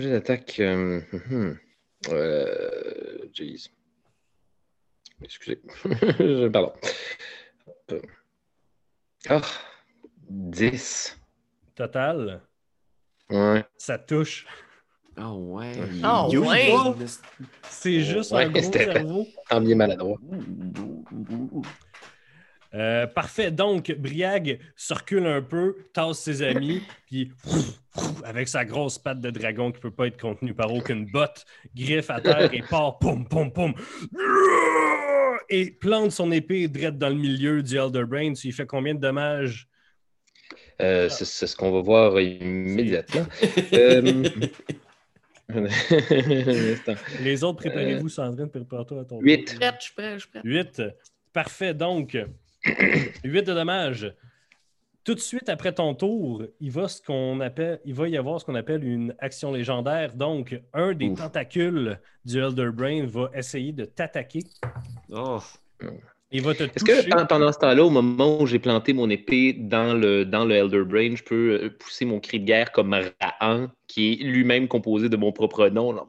J'ai d'attaque. Euh, hum, euh, jeez. Excusez. Pardon. Hop. Ah, 10. Total, Ouais. ça touche. Oh ouais. Oh, You ouais. C'est juste Ouais, un gros cerveau. Tant bien maladroit. Euh, parfait. Donc, Briag se recule un peu, tasse ses amis, puis avec sa grosse patte de dragon qui ne peut pas être contenue par aucune botte, griffe à terre et part, poum, poum, poum, et plante son épée direct dans le milieu du Elder Brain. Tu lui fais combien de dommages? Euh, c'est c'est ce qu'on va voir immédiatement. Euh. Les autres, préparez-vous, Sandrine, prépare-toi à ton tour. Huit. Je suis prête, je suis prête, je suis prête. 8. Parfait. Donc, 8 de dommages. Tout de suite après ton tour, il va, ce qu'on appelle, il va y avoir ce qu'on appelle une action légendaire. Donc, un des Ouf. tentacules du Elder Brain va essayer de t'attaquer. Oh. Il va te Est-ce que pen- pendant ce temps-là, au moment où j'ai planté mon épée dans le, dans le Elder Brain, je peux euh, pousser mon cri de guerre comme Raan, qui est lui-même composé de mon propre nom?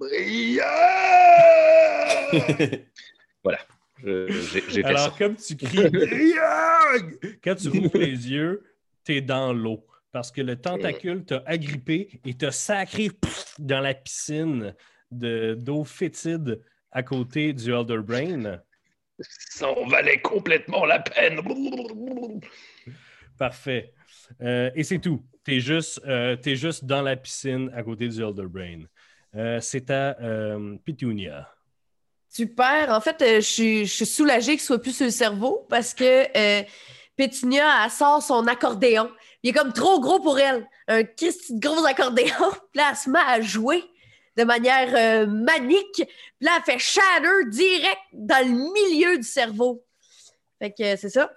voilà. J'ai Alors, ça. comme tu cries, quand tu rouvres les yeux, tu es dans l'eau. Parce que le tentacule t'a agrippé et t'a sacré pff, dans la piscine de- d'eau fétide à côté du Elder Brain. Ça en valait complètement la peine. Parfait. Euh, et c'est tout. Tu es, juste, euh, t'es juste dans la piscine à côté du Elder Brain. Euh, c'est à euh, Petunia. Super. En fait, euh, je suis- je suis soulagée qu'il soit plus sur le cerveau parce que euh, Pétunia, elle sort son accordéon. Il est comme trop gros pour elle. Un gros accordéon. Puis là, elle se met à jouer de manière euh, manique. Puis là, elle fait shatter direct dans le milieu du cerveau. Fait que euh, c'est ça.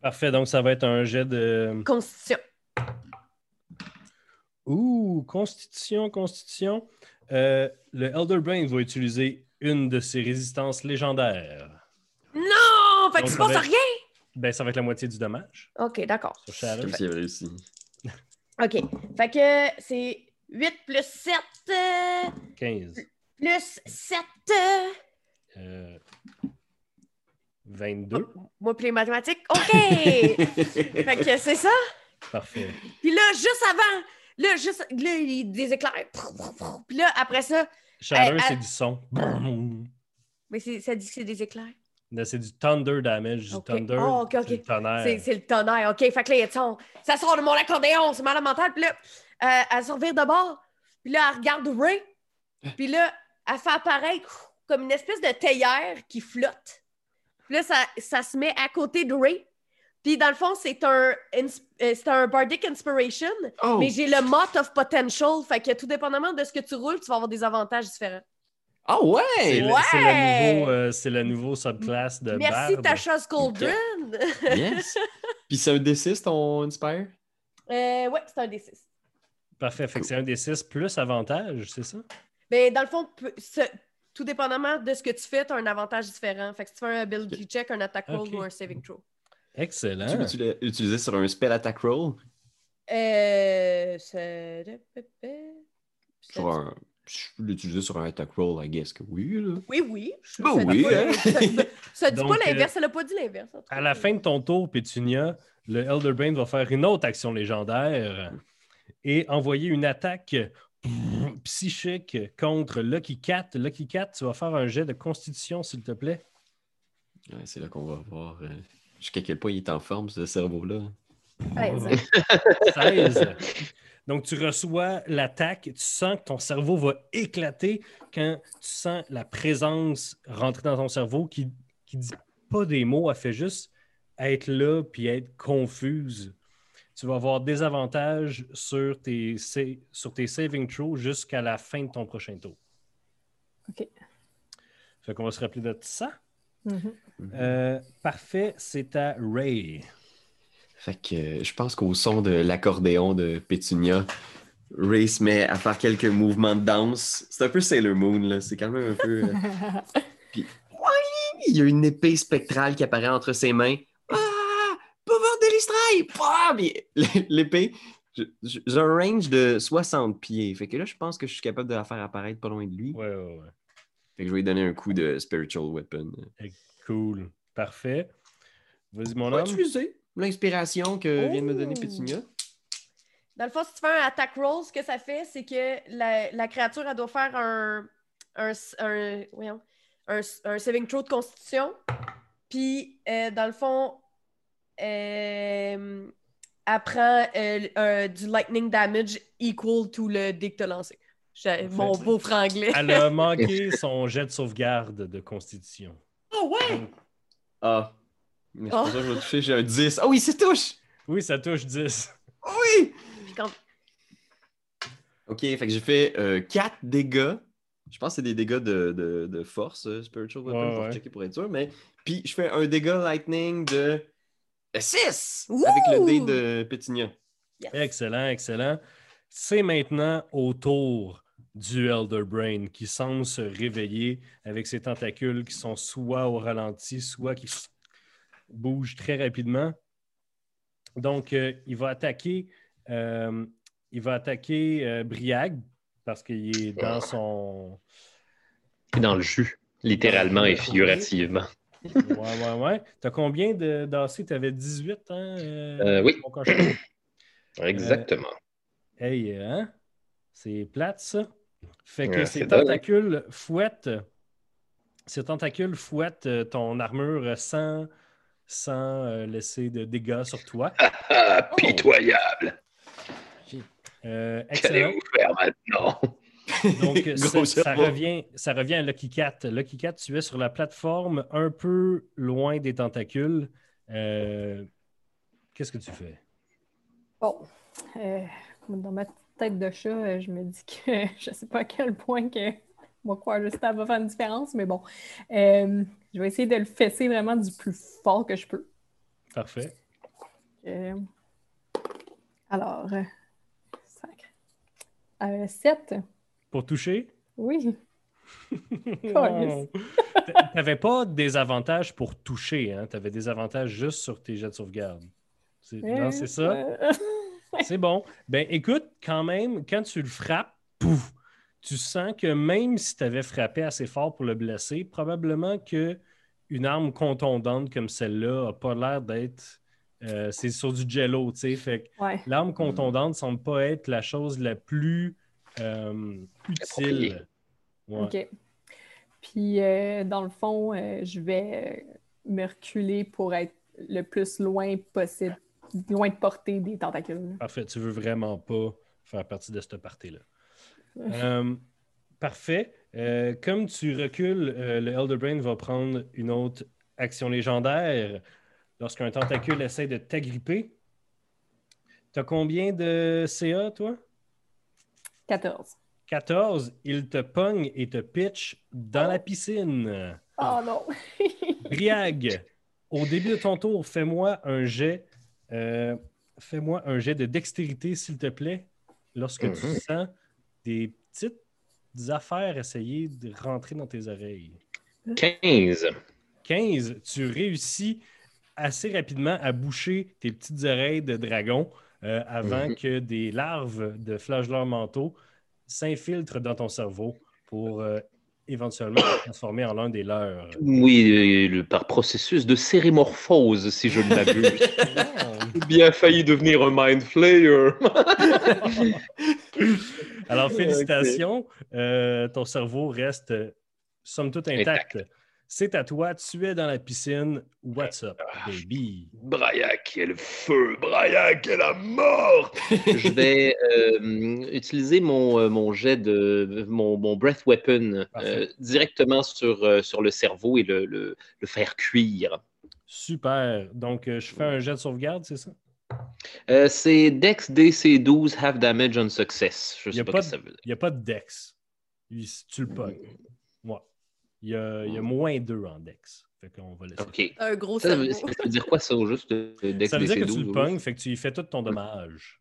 Parfait. Donc, ça va être un jet de. Constitution. Ouh, Constitution, Constitution. Euh, le Elder Brain va utiliser une de ses résistances légendaires. Non! Fait que à être- rien? Ben, ça va être la moitié du dommage OK, d'accord. sur Shatter. Comme s'il avait réussi. OK. Fait que c'est 8 plus 7 euh, 15. plus 7. euh, 22. Moi, puis les mathématiques. OK! fait que c'est ça. Parfait. Puis là, juste avant, là, juste, là, il y a des éclairs. Puis là, après ça, Hey, c'est euh, du son. mais c'est- ça dit que c'est des éclairs. C'est du thunder damage, du thunder. Oh, ok, ok. c'est le tonnerre. C'est le tonnerre. OK, fait que là, il y a du son. Ça sort de mon accordéon, c'est malade mental. Puis là, euh, elle se revire de bord. Puis là, elle regarde Ray. Puis là, elle fait apparaître comme une espèce de théière qui flotte. Puis là, ça, ça se met à côté de Ray. Puis dans le fond, c'est un, euh, c'est un Bardic Inspiration, Oh! mais j'ai le Moth of Potential. Fait que tout dépendamment de ce que tu roules, tu vas avoir des avantages différents. Ah ouais! C'est le, Ouais! c'est le nouveau, euh, c'est le nouveau subclasse de Merci barde. Tasha Scoldren! Yes! Puis c'est un D6 ton Inspire? Euh, ouais, c'est un D6. Parfait. Fait que c'est un des six plus avantage, c'est ça? Mais dans le fond, ce- tout dépendamment de ce que tu fais, tu as un avantage différent. Fait que si tu fais un ability check, un attack roll ou un saving throw. Excellent. Tu veux l'utiliser sur un spell attack roll? Euh. Sur un... Je peux l'utiliser sur un attack roll, I guess que oui, là. Oui, oui. Je- Ben dit oui, pas- hein. ça- Ça dit pas l'inverse, ça l'a pas dit l'inverse. À la fin de ton tour, Pétunia, le Elder Brain va faire une autre action légendaire et envoyer une attaque psychique contre Lucky Cat. Lucky Cat, tu vas faire un jet de constitution, s'il te plaît. Ouais, c'est là qu'on va voir euh, jusqu'à quel point il est en forme, ce cerveau-là. Treize. 16. Donc, tu reçois l'attaque, tu sens que ton cerveau va éclater quand tu sens la présence rentrer dans ton cerveau qui ne dit pas des mots, elle fait juste être là puis être confuse. Tu vas avoir des avantages sur tes, sur tes saving throws jusqu'à la fin de ton prochain tour. OK. Fait qu'on va se rappeler de ça. Mhm. Euh, parfait, c'est à Ray. Fait que je pense qu'au son de l'accordéon de Pétunia, Ray se met à faire quelques mouvements de danse. C'est un peu Sailor Moon, là. C'est quand même un peu. euh, Puis, oui, il y a une épée spectrale qui apparaît entre ses mains. L'épée, j'ai un range de 60 pieds. Fait que là, je pense que je suis capable de la faire apparaître pas loin de lui. Ouais, ouais, ouais. Fait que je vais lui donner un coup de Spiritual Weapon. Cool. Parfait. Vas-y, mon homme. utiliser l'inspiration que vient de me donner Oh! Pétunia. Dans le fond, si tu fais un attack roll, ce que ça fait, c'est que la, la créature, elle doit faire un, un, un, un saving throw de constitution. Puis, euh, dans le fond, euh, elle prend euh, un- du lightning damage equal to le dé que t'as lancé. J'ai- Mon beau franglais. Elle a manqué son jet de sauvegarde de constitution. Oh ouais! Donc, Ah. Mais c'est Oh. pour ça que je vais toucher, j'ai un 10. Ah oui, c'est touche! oui, ça touche 10. Oui! Quand- Ok, fait que j'ai fait 4 dégâts. Je pense que c'est des dégâts de, de, de force, euh, Spiritual Weapon, Ouais, pour ouais. checker pour être sûr. Mais puis je fais un dégât lightning de 6 Ouh! avec le dé de Pétinia. Yes. Excellent, excellent. C'est maintenant au tour du Elder Brain qui semble se réveiller avec ses tentacules qui sont soit au ralenti, soit qui bougent très rapidement. Donc, euh, il va attaquer, euh, il va attaquer euh, Briag parce qu'il est dans son. Dans le jus, littéralement et figurativement. Ouais, ouais, ouais. T'as combien de d'AC? T'avais 18, hein? euh, Euh, oui. Exactement. Hey, hein? C'est plate, ça. Fait que Ouais, ces dingue. tentacules fouettent. Ces tentacules fouettent euh, ton armure sans, sans euh, laisser de dégâts sur toi. Ah, pitoyable! Euh, Qu'allez-vous excellent. faire maintenant? Donc, Gros ça, revient, ça revient à Lucky Cat. Lucky Cat, tu es sur la plateforme un peu loin des tentacules. Euh, Qu'est-ce que tu fais? Bon, euh, dans ma tête de chat, euh, je me dis que je sais pas à quel point que moi croire juste ça va faire une différence, mais bon, Euh, je vais essayer de le fesser vraiment du plus fort que je peux. Parfait. Euh, alors, euh, sacré. Euh, 7, Pour toucher? oui. Non. T'avais pas des avantages pour toucher, hein? T'avais des avantages juste sur tes jets de sauvegarde. C'est- Non, c'est ça? Euh, C'est bon. Ben écoute, quand même, quand tu le frappes, pouf, tu sens que même si tu avais frappé assez fort pour le blesser, probablement que une arme contondante comme celle-là n'a pas l'air d'être. euh, c'est sur du jello, tu sais. Fait que ouais. l'arme contondante semble pas être la chose la plus euh, utile. Ouais. OK. Puis, euh, dans le fond, euh, je vais me reculer pour être le plus loin possible, loin de portée des tentacules. Parfait. Tu veux vraiment pas faire partie de cette partie-là. Euh, parfait. Euh, comme tu recules, euh, le Elder Brain va prendre une autre action légendaire lorsqu'un tentacule essaie de t'agripper. Tu as combien de CA, toi? 14. 14, il te pogne et te pitch dans la piscine. Oh non! Briag, au début de ton tour, fais-moi un jet. euh, fais-moi un jet de dextérité, s'il te plaît, lorsque tu Mhm. sens des petites affaires essayer de rentrer dans tes oreilles. 15. 15, tu réussis assez rapidement à boucher tes petites oreilles de dragon euh, avant Mhm. que des larves de flagelleurs mentaux s'infiltrent dans ton cerveau pour euh, éventuellement te transformer en l'un des leurs. Oui, euh, le- par processus de sérémorphose, si je ne. J'ai bien failli devenir un mind flayer. Alors, félicitations. Euh, ton cerveau reste, somme toute, intact. C'est à toi. Tu es dans la piscine. What's up, baby? Braillac est le feu, Braillac est la mort. Je vais euh, utiliser mon, euh, mon jet de mon, mon breath weapon euh, directement sur, sur le cerveau et le, le, le faire cuire. Super. Donc, je fais un jet de sauvegarde, c'est ça? Euh, c'est Dex DC12 half damage on success. Je Y sais a pas, pas ce que ça veut dire. Il n'y a pas de dex. Il- Tu le pognes. Moi. Il y a, il y a moins 2 en dex. Fait qu'on va laisser. Ok. Un gros Ça, veut- ça veut dire quoi ça au juste euh, Dex Ça veut dire que tu DC12 le pognes, fait que tu y fais tout ton dommage.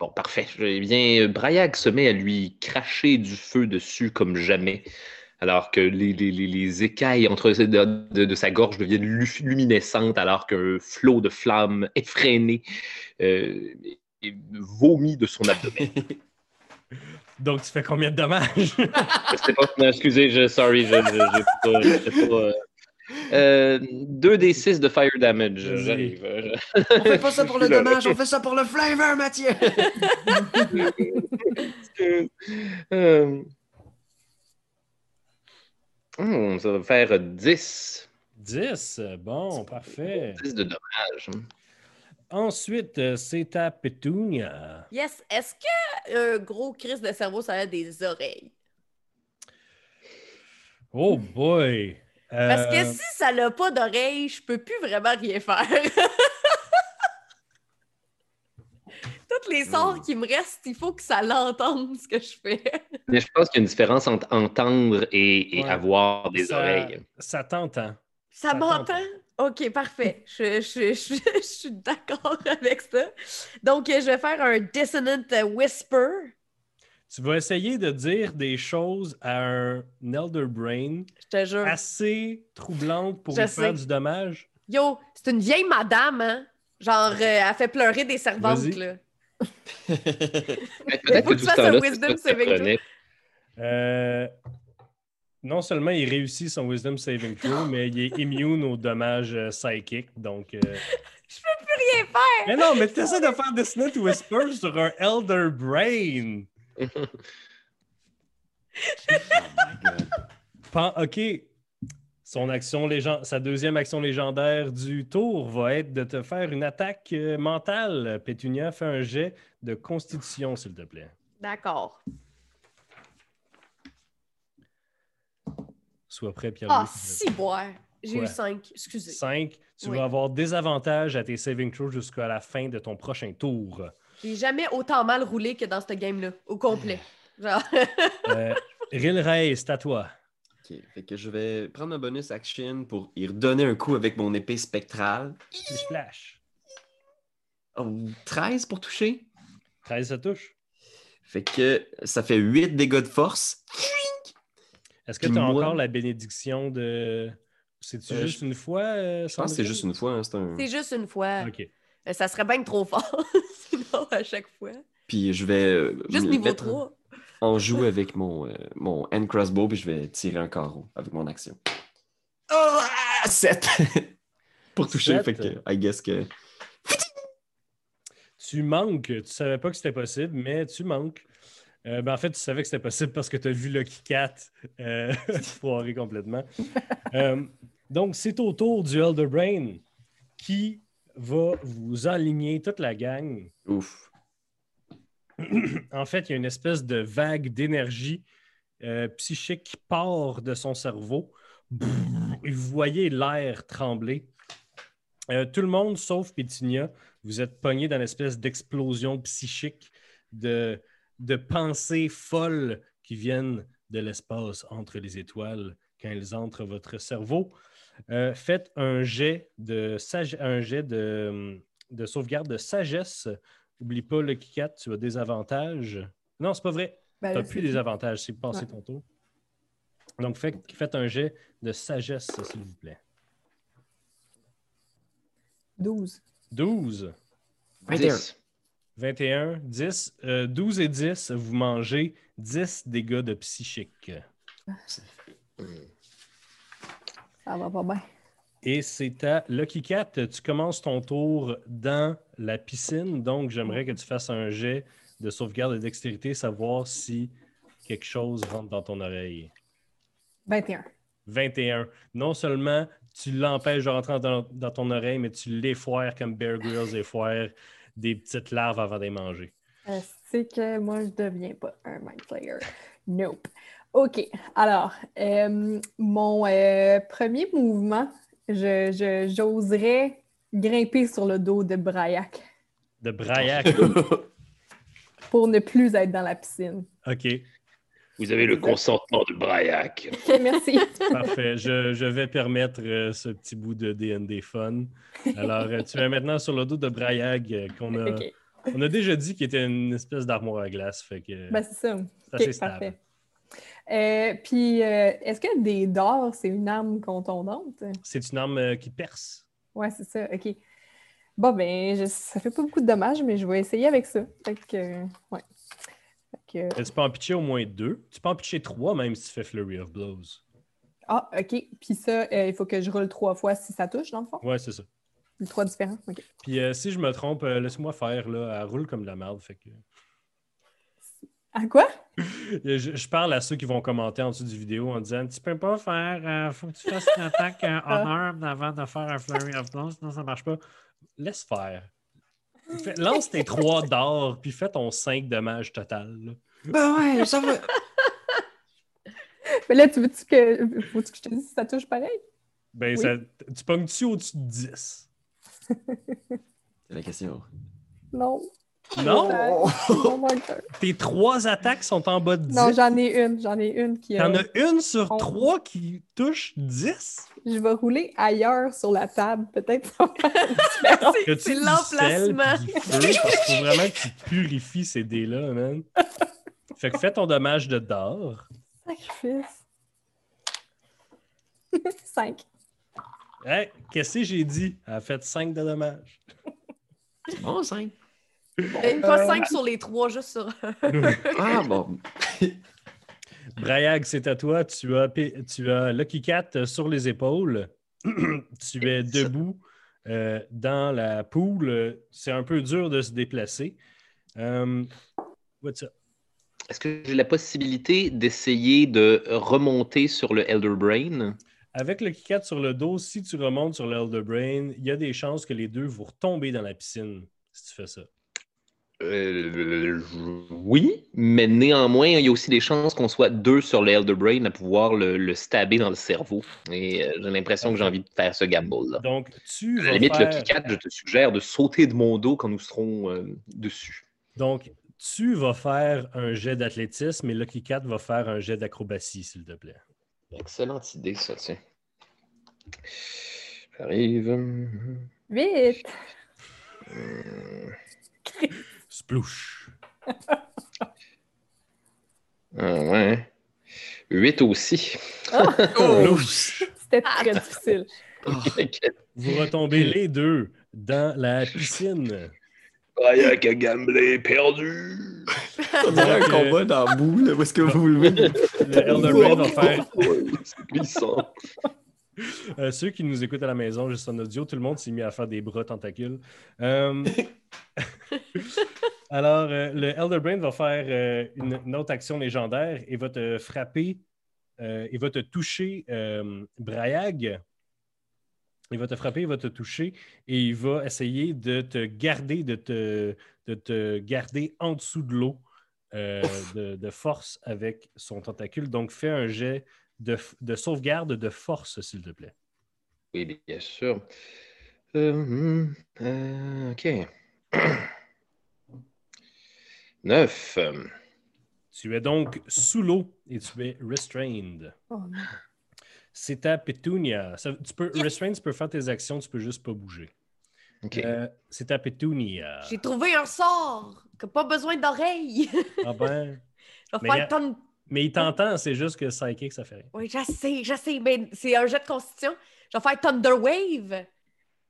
Bon, parfait. Eh bien, Braillac se met à lui cracher du feu dessus comme jamais, alors que les, les- les- les écailles entre de, de- de sa gorge deviennent lu- luminescentes, alors qu'un flot de flammes effréné euh, vomit de son abdomen. Donc, tu fais combien de dommages? pas, non, excusez, je, sorry, je, je, j'ai pas, j'ai pas, euh, euh, 2d6 de fire damage, j'arrive. On fait pas ça pour le dommage, on fait ça pour le flavor, Mathieu! Euh, hmm, ça va faire 10. 10. Bon, parfait. 10 de dommages. Ensuite, euh, c'est à Pétunia. Yes. Est-ce que un gros crise de cerveau, ça a des oreilles? Oh boy! Parce que Euh, si ça n'a pas d'oreilles, je peux plus vraiment rien faire. Toutes les sorts qui me restent, il faut que ça l'entende ce que je fais. Mais je pense qu'il y a une différence entre entendre et, et Ouais. avoir des ça- oreilles. Ça t'entend. Ça Ça m'entend? OK, parfait. Je, je- je- je suis d'accord avec ça. Donc, je vais faire un dissonant whisper. Tu vas essayer de dire des choses à un Elder Brain Je te jure. assez troublantes pour Je lui faire du dommage. Yo, c'est une vieille madame, hein? Genre, euh, elle fait pleurer des servantes, là. Peut-être faut que que tu fasses un wisdom saving. Euh, non seulement il réussit son Wisdom Saving Throw, mais il est immune aux dommages euh, psychiques. Donc, euh, Rien faire! Mais non, mais tu essaies de faire Dissonant Whisper sur un Elder Brain. OK. Son action légend... Sa deuxième action légendaire du tour va être de te faire une attaque euh, mentale. Pétunia, fais un jet de constitution, s'il te plaît. D'accord. Sois prêt, Pierre. Ah, si boire. J'ai eu cinq. Excusez. 5. Tu Oui. vas avoir des avantages à tes saving throws jusqu'à la fin de ton prochain tour. J'ai jamais autant mal roulé que dans ce game-là, au complet. Genre, Euh, Rilray, c'est à toi. Ok, fait que je vais prendre ma bonus action pour y redonner un coup avec mon épée spectrale. Splash. Oh, 13 pour toucher? 13, ça touche. Fait que ça fait 8 dégâts de force. Est-ce que tu as moi- encore la bénédiction de. C'est-tu Euh, juste une fois? euh, Je pense que c'est juste une fois. hein, c'est un... c'est juste une fois. OK. Euh, Ça serait bien trop fort, sinon à chaque fois. Puis je vais Juste niveau mettre 3. en joue avec mon, euh, mon hand crossbow, puis je vais tirer un carreau avec mon action. Oh, 7 pour toucher. Sept? Fait que, I guess que. Tu manques. Tu savais pas que c'était possible, mais tu manques. Euh, ben, en fait, tu savais que c'était possible parce que tu as vu Lucky Cat euh, foirer complètement. Euh, donc, c'est au tour du Elder Brain qui va vous aligner toute la gang. Ouf. en fait, il y a une espèce de vague d'énergie euh, psychique qui part de son cerveau. Et vous voyez l'air trembler. Euh, tout le monde, sauf Pétinia, vous êtes pogné dans l'espèce d'explosion psychique de, de pensées folles qui viennent de l'espace entre les étoiles quand elles entrent votre cerveau. Euh, faites un jet de, un jet de, de sauvegarde de sagesse. N'oublie pas le Kikat, tu as des avantages. Non, c'est pas vrai. Ben, tu n'as plus des avantages, c'est passé Ouais. ton tour. Donc, faites, faites un jet de sagesse, s'il vous plaît. 12. 12, 21. 10. 21, 10. Euh, 12 et 10, vous mangez 10 dégâts de psychique. Ça va pas bien. Et c'est à Lucky Cat. Tu commences ton tour dans la piscine, donc j'aimerais que tu fasses un jet de sauvegarde de dextérité, savoir si quelque chose rentre dans ton oreille. 21. 21. Non seulement tu l'empêches de rentrer dans, dans ton oreille, mais tu l'effoires comme Bear Grylls effoire des petites larves avant de les manger. Euh, C'est que moi, je deviens pas un mind player. Nope. OK. Alors, euh, mon euh, premier mouvement, je, je- j'oserais grimper sur le dos de Braillac De Braillac. pour ne plus être dans la piscine. OK, Vous avez le consentement de Braillac. OK, merci. parfait. Je, je vais permettre euh, ce petit bout de D&D fun. Alors, euh, tu es maintenant sur le dos de Braillac, euh, qu'on a, on a déjà dit qu'il était une espèce d'armoire à glace. Fait que Ben, c'est ça. c'est assez OK, stable. parfait. Euh, puis, euh, est-ce que des dards, c'est une arme contondante? C'est une arme euh, qui perce. Ouais, c'est ça. OK. Bon, ben, je- ça fait pas beaucoup de dommages, mais je vais essayer avec ça. Fait que, euh, ouais. Que- Tu peux en pitcher au moins deux. Tu peux en pitcher trois, même si tu fais Flurry of Blows. ah, OK. Puis ça, euh, il faut que je roule trois fois si ça touche, dans le fond? Ouais, c'est ça. Les trois différents. OK. Puis euh, si je me trompe, euh, laisse-moi faire, là. Elle roule comme de la merde. Fait que... À quoi? Je, je parle à ceux qui vont commenter en dessous du vidéo en disant Tu peux pas faire, faut que tu fasses une attaque en arme avant de faire un Flurry of Blows, sinon ça marche pas. Laisse faire. Fais- lance tes trois d'or, puis fais ton 5 dommages total. là. Ben ouais, ça va. Mais là, tu veux-tu que. Faut-tu que je te dise si ça touche pareil? Ben, Oui. ça, tu pognes-tu au-dessus de 10 C'est la question. Non. Non. Tes trois attaques sont en bas de 10. Non, j'en ai une. J'en ai une qui. T'en as une sur trois qui touche 10 Je vais rouler ailleurs sur la table. Peut-être C'est l'emplacement. faut vraiment que tu purifies ces dés-là, man. Fait que fais ton dommage de d'or. Sacrifice. 5. Hey, qu'est-ce que j'ai dit? Elle a fait 5 de dommages. C'est bon, 5. Euh, Pas 5 sur les 3, juste sur. Ah, bon. Brayag, c'est à toi. Tu as, tu as Lucky Cat euh, sur les épaules. tu es debout euh, dans la poule. C'est un peu dur de se déplacer. Euh, what's up? Est-ce que j'ai la possibilité d'essayer de remonter sur le Elder Brain? Avec le Cat sur le dos, si tu remontes sur l'Elder Brain, il y a des chances que les deux vont retomber dans la piscine si tu fais ça. Euh, oui, mais néanmoins, il y a aussi des chances qu'on soit deux sur le Elder Brain à pouvoir le, le stabber dans le cerveau. Et euh, j'ai l'impression que j'ai envie de faire ce gamble-là. Donc, tu À vas la limite, faire... le Kikat, je te suggère de sauter de mon dos quand nous serons euh, dessus. Donc, tu vas faire un jet d'athlétisme et Lucky Cat va faire un jet d'acrobatie, s'il te plaît. Excellente idée, ça, tiens. J'arrive. Vite! Euh, Splouche. Ah ouais. 8 aussi. Splouche. C'était très difficile. Vous retombez les deux dans la piscine. Kayak a gamblé, perdu. On dirait un euh, combat dans le bout, là, où est-ce que vous vous levez? Le Elder Brain va faire. C'est glissant. Euh, ceux qui nous écoutent à la maison, juste en audio, tout le monde s'est mis à faire des bras tentacules. Euh, Alors, euh, le Elder Brain va faire euh, une, une autre action légendaire et va te frapper, il va te toucher Brayag. Il va te frapper, il va te toucher et il va essayer de te garder, de te, de te garder en dessous de l'eau de, de force avec son tentacule. Donc, fais un jet de, sauvegarde de force, s'il te plaît. Oui, bien sûr. Euh, hmm, euh, ok. 9. Tu es donc sous l'eau et tu es restrained. Oh. C'est ta Petunia. Ça- tu peux, Yes. Tu peux faire tes actions, tu peux juste pas bouger. OK. Euh, c'est ta Petunia. J'ai trouvé un sort qui n'a pas besoin d'oreilles. Ah ben. Je vais faire ton... Mais il t'entend, c'est juste que Psychic, ça fait rien. Oui, je sais, je sais, mais c'est un jet de constitution. Je vais faire Thunder Wave.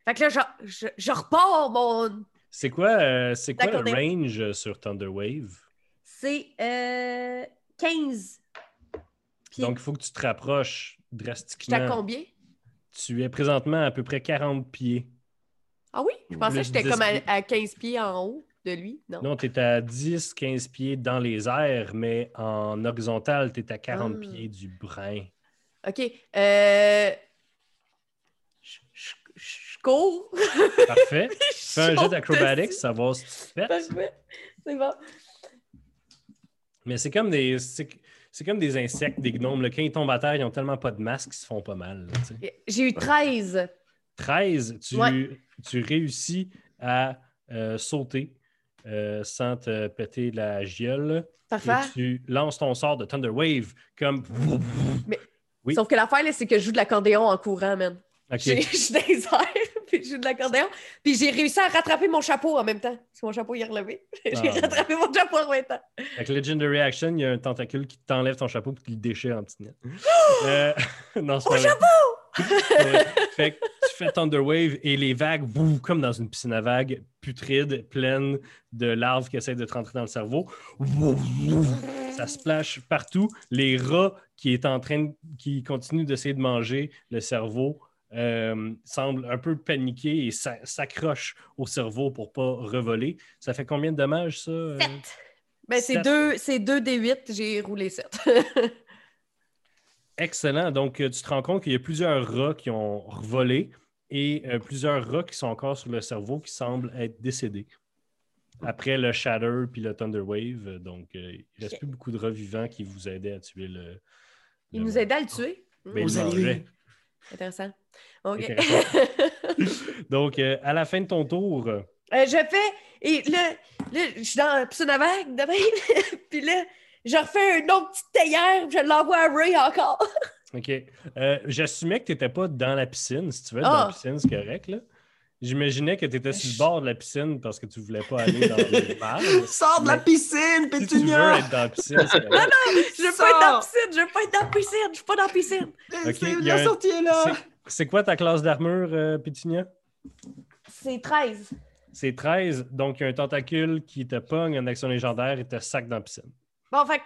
Fait que là, je, je, je repars mon... C'est quoi, euh, c'est quoi le range euh, sur Thunder Wave? C'est euh, 15. Puis, Donc, il faut que tu te rapproches j'étais à drastiquement. combien? Tu es présentement à peu près 40 pieds. Ah oui? Je pensais que j'étais 10 comme à, à 15 pieds en haut de lui. Non? Non, tu es à 10, 15 pieds dans les airs, mais en horizontal, tu es à 40 Ah. pieds du brin. OK. Euh... Je, je- je cours. Parfait. Fais un saute d'acrobatics, savoir si tu te fais. Parfait. C'est bon. Mais c'est comme des. C'est c'est comme des insectes, des gnomes. là. Quand ils tombent à terre, ils ont tellement pas de masque qu'ils se font pas mal. là, tu. J'ai eu 13. 13, tu, Ouais. tu réussis à euh, sauter euh, sans te péter la giole. Et Parfait. tu lances ton sort de Thunder Wave comme. Oui. Sauf que l'affaire, c'est que je joue de l'accordéon en courant, man. OK. J'ai- Je suis dans les airs, puis je joue de l'accordéon. Puis j'ai réussi à rattraper mon chapeau en même temps. Parce que mon chapeau, il est relevé. j'ai Ah, ouais. rattrapé mon chapeau en même temps. Avec Legendary Action, il y a un tentacule qui t'enlève ton chapeau et qui le déchire en petites miettes. Euh, non, Mon pas vrai. Euh, fait que tu fais Thunder Wave et les vagues, boum, comme dans une piscine à vagues, putride, pleine de larves qui essaient de te rentrer dans le cerveau. Ça splash partout. Les rats qui est en train de- qui continuent d'essayer de manger le cerveau euh, semblent un peu paniqués et s'a- s'accrochent au cerveau pour pas revoler. Ça fait combien de dommages, ça? euh? 7. Ben, c'est Sept. deux, c'est deux D8, j'ai roulé 7. Excellent. Donc, euh, tu te rends compte qu'il y a plusieurs rats qui ont volé et euh, plusieurs rats qui sont encore sur le cerveau qui semblent être décédés. Après le Shatter puis le Thunder Wave, euh, donc euh, il ne reste plus beaucoup de rats vivants qui vous aidaient à tuer le. Il le nous aidait à le tuer. Ben, Vous il allez- mangeait. Intéressant. OK. Intéressant. Donc, euh, à la fin de ton tour, je fais. Et là, là je suis dans la vagues de même. puis là, je refais une autre petite théière, je l'envoie à Ray encore. OK. Euh, J'assumais que tu n'étais pas dans la piscine. Si tu veux être dans Ah. la piscine, c'est correct. là. J'imaginais que tu étais sur le bord de la piscine parce que tu voulais pas aller dans le bar. Sors de la piscine, Si tu veux Pétunia! être dans la piscine, c'est correct. Je veux pas être dans la piscine, je veux pas être dans la piscine, je suis pas dans la piscine. Ok, C'est- il y a La un- sortie est là! C'est- C'est quoi ta classe d'armure, euh, Pétunia? C'est 13. C'est 13, donc il y a un tentacule qui te pogne en action légendaire et te sac dans la piscine. Bon, fait que-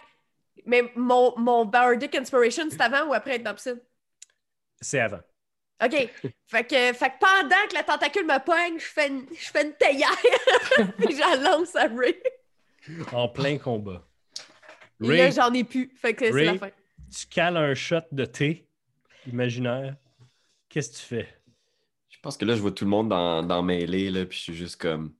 Mais mon, mon Bardic Inspiration, c'est avant ou après être dans piscine? C'est avant. OK. fait, que, fait que pendant que la tentacule me pogne, je fais une, je fais une théière. puis je la lance à Ray. En plein combat. Et là, j'en ai plus. Fait que c'est la fin. tu cales un shot de thé imaginaire. Qu'est-ce que tu fais? Je pense que là, je vois tout le monde dans, dans mêlée, là, puis je suis juste comme.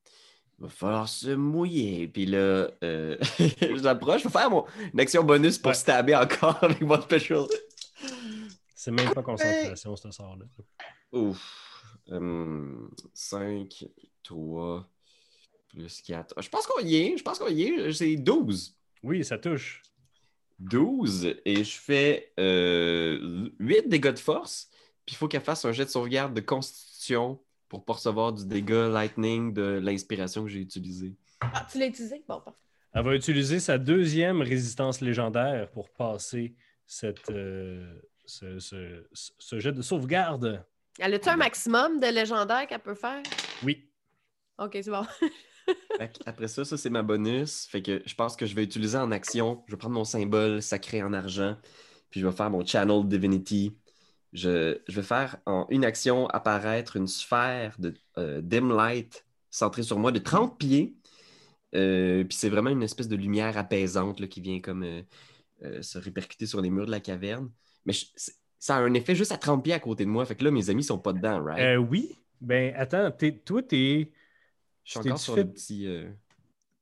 Il va falloir se mouiller. Puis là, euh, je l'approche. Je vais faire mon, une action bonus pour Ouais. stabber encore avec mon special. C'est même pas concentration, ce sort-là. Ouf. 5, 3, plus 4. Je pense qu'on y est. Je pense qu'on y est. C'est 12. Oui, ça touche. 12 et je fais euh, 8 dégâts de force. Puis il faut qu'elle fasse un jet de sauvegarde de constitution pour pas recevoir du dégât lightning de l'inspiration que j'ai utilisée. Ah, tu l'as utilisé? Bon, parfait. Elle va utiliser sa deuxième résistance légendaire pour passer cette, euh, ce, ce- ce jet de sauvegarde. Elle a-tu un maximum de légendaire qu'elle peut faire? Oui. OK, c'est bon. Après ça, ça c'est ma bonus. Fait que je pense que je vais utiliser en action. Je vais prendre mon symbole sacré en argent. Puis je vais faire mon Channel Divinity. Je, je vais faire en une action apparaître une sphère de euh, dim light centrée sur moi de 30 pieds. Euh, puis c'est vraiment une espèce de lumière apaisante là, qui vient comme euh, se répercuter sur les murs de la caverne. Mais je- ça a un effet juste à 30 pieds à côté de moi. Fait que là, mes amis sont pas dedans, right? Oui. Ben, attends, t'es- toi, t'es je suis t'es- encore sur le petit. euh,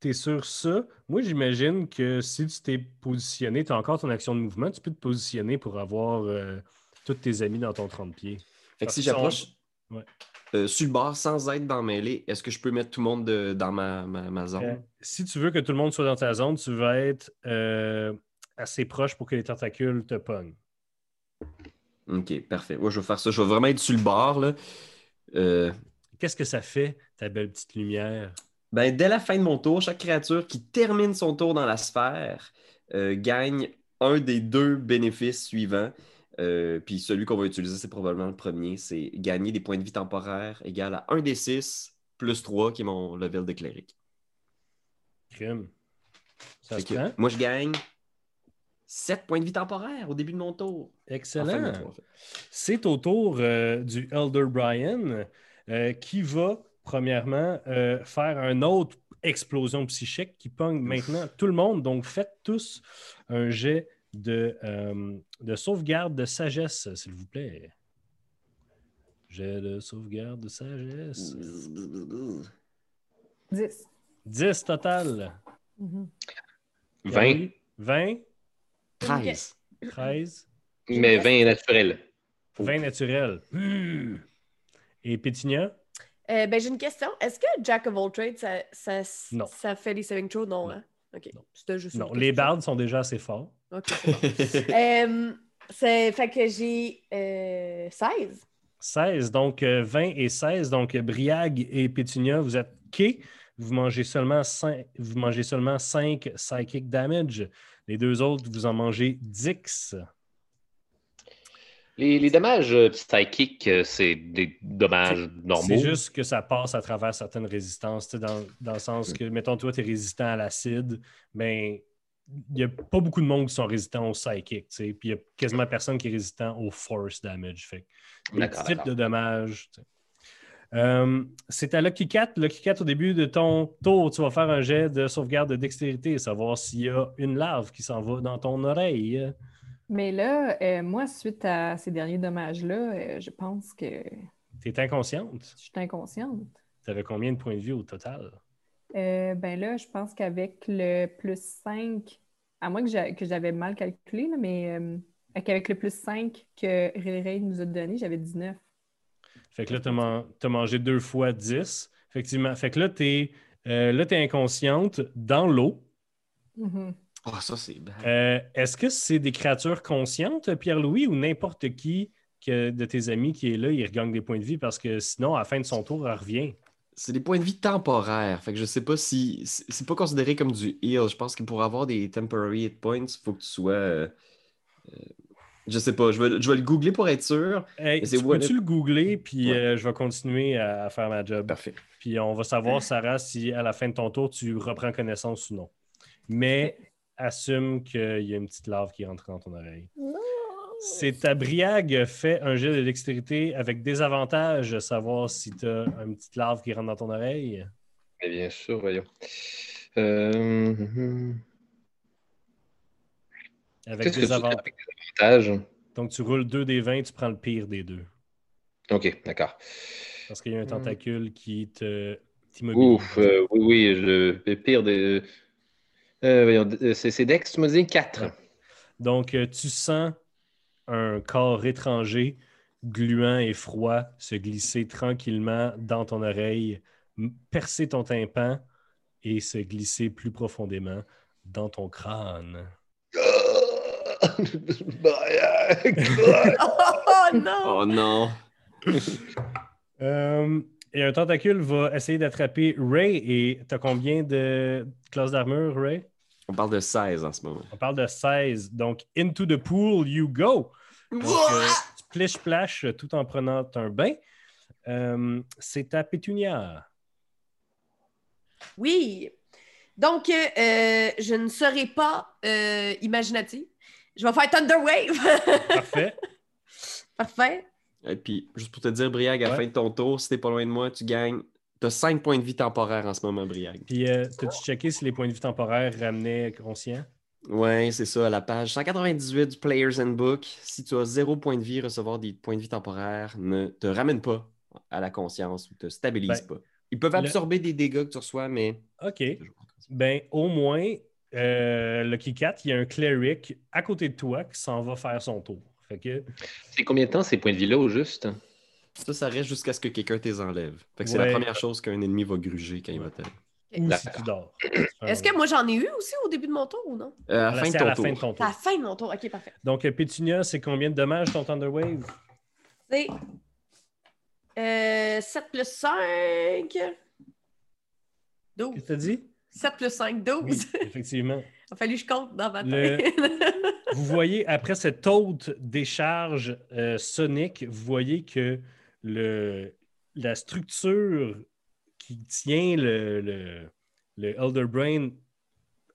es sur ça. Moi, j'imagine que si tu t'es positionné, tu as encore ton action de mouvement, tu peux te positionner pour avoir tous tes amis dans ton 30 pieds. Fait que si sont- j'approche. Ouais. euh, sur le bord sans être dans mêlée, est-ce que je peux mettre tout le monde de- dans ma, ma, ma zone? Euh, si tu veux que tout le monde soit dans ta zone, tu vas être euh, assez proche pour que les tentacules te pognent. Ok, parfait. Ouais, je vais faire ça. Je vais vraiment être sur le bord. Là. Qu'est-ce que ça fait, ta belle petite lumière? ben, dès la fin de mon tour, chaque créature qui termine son tour dans la sphère gagne un des deux bénéfices suivants. Euh, puis celui qu'on va utiliser, c'est probablement le premier. C'est gagner des points de vie temporaires égal à 1 des 6 plus 3, qui est mon level de cléric. Crime. Ça Fait se que prend? moi, je gagne 7 points de vie temporaires au début de mon tour. En fin de Excellent. en fait. C'est au tour euh, du Elder Brian euh, qui va, premièrement, faire une autre explosion psychique qui pogne maintenant tout le monde. Donc, faites tous un jet de, euh, de sauvegarde de sagesse, s'il vous plaît. Jet de sauvegarde de sagesse. 10. 10 total. Mhm. 20, 20, 13. 13, mais 20 naturel. 20 naturel. Hmm. Et Pétinia? Euh, ben, j'ai une question. Est-ce que Jack of all trades, ça, ça, Non. ça fait les saving throws? Non, Non. hein? OK. Non. C'était juste Non, les bardes sont déjà assez forts. OK, c'est bon. Euh, c'est fait que j'ai euh, 16. 16, donc euh, 20 et 16. Donc, euh, Briag et Pétunia, vous êtes quai. Vous mangez seulement 5, vous mangez seulement 5 psychic damage. Les deux autres, vous en mangez 10. Les, les dommages euh, psychiques, euh, c'est des dommages normaux. C'est juste que ça passe à travers certaines résistances, tu sais, dans, dans le sens que, mettons, toi, tu es résistant à l'acide, mais il n'y a pas beaucoup de monde qui sont résistants au psychic, tu sais, puis il y a quasiment personne qui est résistant au force damage. Fait types d'accord. de sais. Euh, c'est à Lucky Cat. Lucky Cat, au début de ton tour, tu vas faire un jet de sauvegarde de dextérité, savoir s'il y a une larve qui s'en va dans ton oreille. Mais là, euh, moi, suite à ces derniers dommages-là, euh, je pense que Tu es inconsciente? je suis inconsciente. Tu avais combien de points de vie au total? Euh, ben là, je pense qu'avec le plus 5, à moins que j'a- que j'avais mal calculé, là, mais euh, qu'avec le plus 5 que Ray nous a donné, j'avais 19. Fait que là, tu as, mangé deux fois 10. Effectivement. Fait que là, tu es, inconsciente dans l'eau. Oh, ça, c'est bad. Euh, Est-ce que c'est des créatures conscientes, Pierre-Louis, ou n'importe qui que, de tes amis qui est là, il regagne des points de vie parce que sinon, à la fin de son tour, elle revient? C'est des points de vie temporaires. Fait que je sais pas si. C'est pas considéré comme du heal. Je pense que pour avoir des temporary hit points, il faut que tu sois. euh, euh, je sais pas. Je vais, je vais le googler pour être sûr. Hey, tu peux-tu if- le googler, puis Ouais. euh, je vais continuer à, à faire ma job. Parfait. Puis on va savoir, Sarah, si à la fin de ton tour, tu reprends connaissance ou non. Mais assume qu'il y a une petite larve qui rentre dans ton oreille. C'est ta briag fait un jet de dextérité avec des avantages, savoir si tu as une petite larve qui rentre dans ton oreille? Mais bien sûr, voyons. Euh. Avec des avantages. avec des avantages? Donc tu roules 2 des 20, tu prends le pire des deux. OK, d'accord. Parce qu'il y a un Hmm. tentacule qui te. Ouf, euh, oui, oui, le, le pire des. Euh, voyons, euh, c'est Dex, tu m'as dit 4. Ouais. Donc, tu sens un corps étranger, gluant et froid, se glisser tranquillement dans ton oreille, percer ton tympan et se glisser plus profondément dans ton crâne. Oh non! Oh non. Euh, et un tentacule va essayer d'attraper Ray. Et tu as combien de classes d'armure, Ray? On parle de 16 en ce moment. On parle de 16. Donc, into the pool you go. Donc, euh, splish-splash tout en prenant un bain. Euh, c'est à Pétunia. Oui. Donc, euh, euh, je ne serai pas euh, imaginative. Je vais faire Thunder Wave. Parfait. Parfait. Et puis, juste pour te dire, Briag, à la Ouais. fin de ton tour, si t'es pas loin de moi, tu gagnes. T'as 5 points de vie temporaires en ce moment, Briag. Puis, euh, t'as-tu checké si les points de vie temporaires ramenaient conscient? Ouais, c'est ça, à la page 198 du Player's Handbook. Si tu as 0 points de vie, recevoir des points de vie temporaires ne te ramène pas à la conscience ou te stabilise Ben, pas. Ils peuvent le- absorber des dégâts que tu reçois, mais. OK. Ben, au moins, euh, Lucky Cat, il y a un cleric à côté de toi qui s'en va faire son tour. Fait que C'est combien de temps ces points de vie-là au juste? Ça, ça reste jusqu'à ce que quelqu'un t'es enlève. Fait que c'est la première chose qu'un ennemi va gruger quand il va Ou si tu dors. Est-ce que moi j'en ai eu aussi au début de mon tour ou non? Euh, à la Là, fin de à ton la tour. fin de ton C'est à la fin de mon tour. Ok, parfait. Donc, euh, Pétunia, c'est combien de dommages ton Thunder Wave? C'est euh, 7 plus 5. 12. Qu'est-ce que t'as dit? 7 plus 5, 12. Oui, effectivement. Il a fallu que je compte dans ma Le- tête. Vous voyez, après cette haute décharge euh, sonique, vous voyez que le, la structure qui tient le, le, le Elder Brain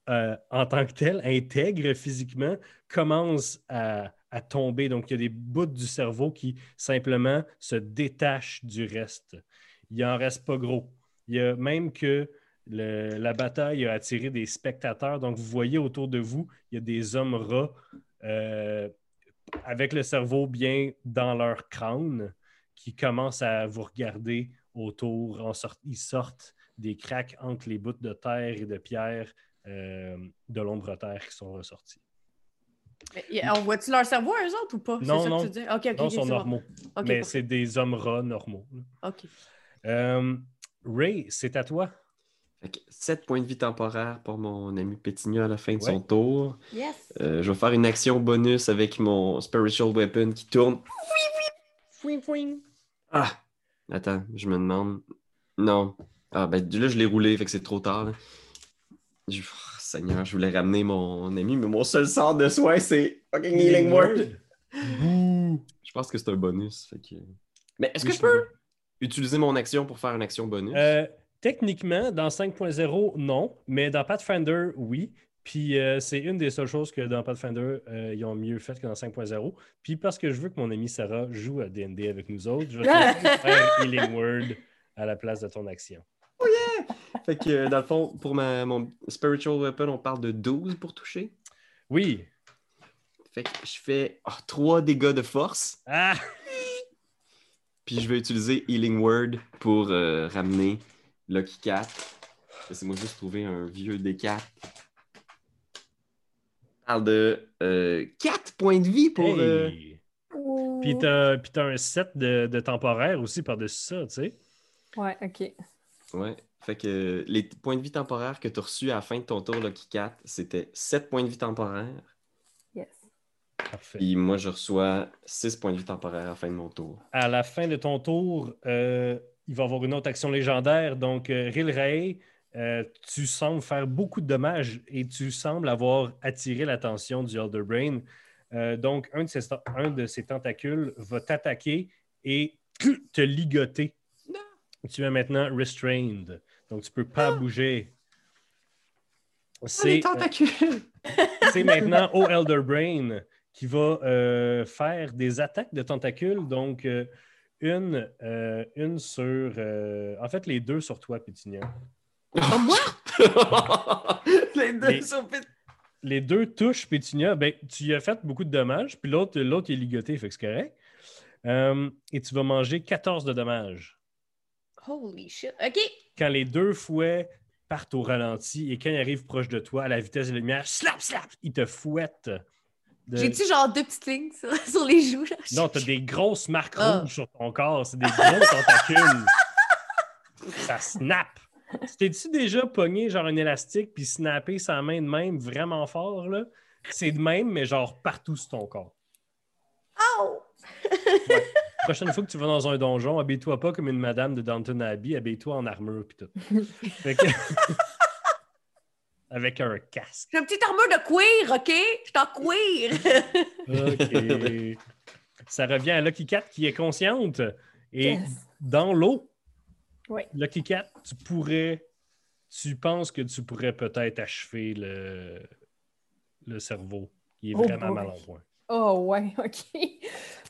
euh, en tant que tel, intègre physiquement, commence à, à tomber. Donc, il y a des bouts du cerveau qui simplement se détachent du reste. Il n'en reste pas gros. Il y a même que le- la bataille a attiré des spectateurs. Donc, vous voyez autour de vous, il y a des hommes rats euh, avec le cerveau bien dans leur crâne qui commencent à vous regarder autour. En sort- ils sortent des craques entre les bouts de terre et de pierre euh, de l'ombre terre qui sont ressortis. Mais, on voit-tu leur cerveau à eux autres ou pas? C'est Non, ça non. Que tu dis? Ok, ok, non, ok, ils sont bon. normaux, mais c'est des hommes rats normaux. Ok. Euh, Ray, c'est à toi. Fait que 7 points de vie temporaire pour mon ami Pétinia à la fin de Ouais. son tour. Yes. Euh, je vais faire une action bonus avec mon Spiritual Weapon qui tourne. Ah! Attends, je me demande. Non. Ah, ben là, je l'ai roulé, fait que c'est trop tard. là. Je- oh, Seigneur, je voulais ramener mon ami, mais mon seul sort de soin, c'est fucking Healing Word. Je pense que c'est un bonus. fait que- Mais est-ce que je peux utiliser mon action pour faire une action bonus? Euh, techniquement, dans 5.0, non, mais dans Pathfinder, oui. Puis euh, c'est une des seules choses que dans Pathfinder, euh, ils ont mieux fait que dans 5.0. Puis parce que je veux que mon ami Sarah joue à D&D avec nous autres, je vais faire Healing Word à la place de ton action. Fait que, euh, dans le fond, pour ma, mon Spiritual Weapon, on parle de 12 pour toucher. Oui. Fait que je fais 3 dégâts de force. Ah! Puis je vais utiliser Healing Word pour ramener Lucky Cat. Laissez-moi juste trouver un vieux D4. Parle de 4 points de vie pour. euh, Hey! Puis t'as puis t'as un set de, de temporaire aussi par-dessus ça, tu sais. Ouais, ok. Ouais. Fait que euh, les points de vie temporaires que tu as reçus à la fin de ton tour, Lucky Cat, c'était 7 points de vie temporaires. Yes. Parfait. Puis moi, je reçois 6 points de vie temporaires à la fin de mon tour. à la fin de ton tour, euh, il va y avoir une autre action légendaire. Donc, euh, Rilray, euh, tu sembles faire beaucoup de dommages et tu sembles avoir attiré l'attention du Elder Brain. Euh, donc, un de, ses, un de ses tentacules va t'attaquer et te ligoter. Tu es maintenant restrained. Donc, tu ne peux pas bouger. Ah, C'est tentacules! c'est maintenant au Elder Brain qui va euh, faire des attaques de tentacules. Donc, euh, une, euh, une sur. euh, en fait, les deux sur toi, Pétunia. Comme moi? les deux Les- sont Les deux touches Pétunia. Ben, tu y as fait beaucoup de dommages, puis l'autre, l'autre il est ligoté, fait que c'est correct. Euh, et tu vas manger 14 de dommages. Holy shit. OK. Quand les deux fouets partent au ralenti et quand ils arrivent proche de toi, à la vitesse de la lumière, slap, slap, ils te fouettent. de- J'ai-tu genre deux petites lignes sur, sur les joues? Là? Non, t'as des grosses marques Ah. rouges sur ton corps. C'est des gros tentacules. Ça snap. Tu T'es-tu déjà pogné genre un élastique puis snappé sa main de même vraiment fort, là? C'est de même, mais genre partout sur ton corps. Oh! Prochaine fois que tu vas dans un donjon, habille-toi pas comme une madame de Downton Abbey, habille-toi en armure puis tout. Que- Avec un casque. J'ai une petite armure de cuir, OK? Je suis en cuir. OK. Ça revient à Lucky Cat qui est consciente. Et Yes. dans l'eau, Oui. Lucky Cat, tu pourrais. Tu penses que tu pourrais peut-être achever le, le cerveau. Il est Oh vraiment boy. mal en point. Oh ouais, ok.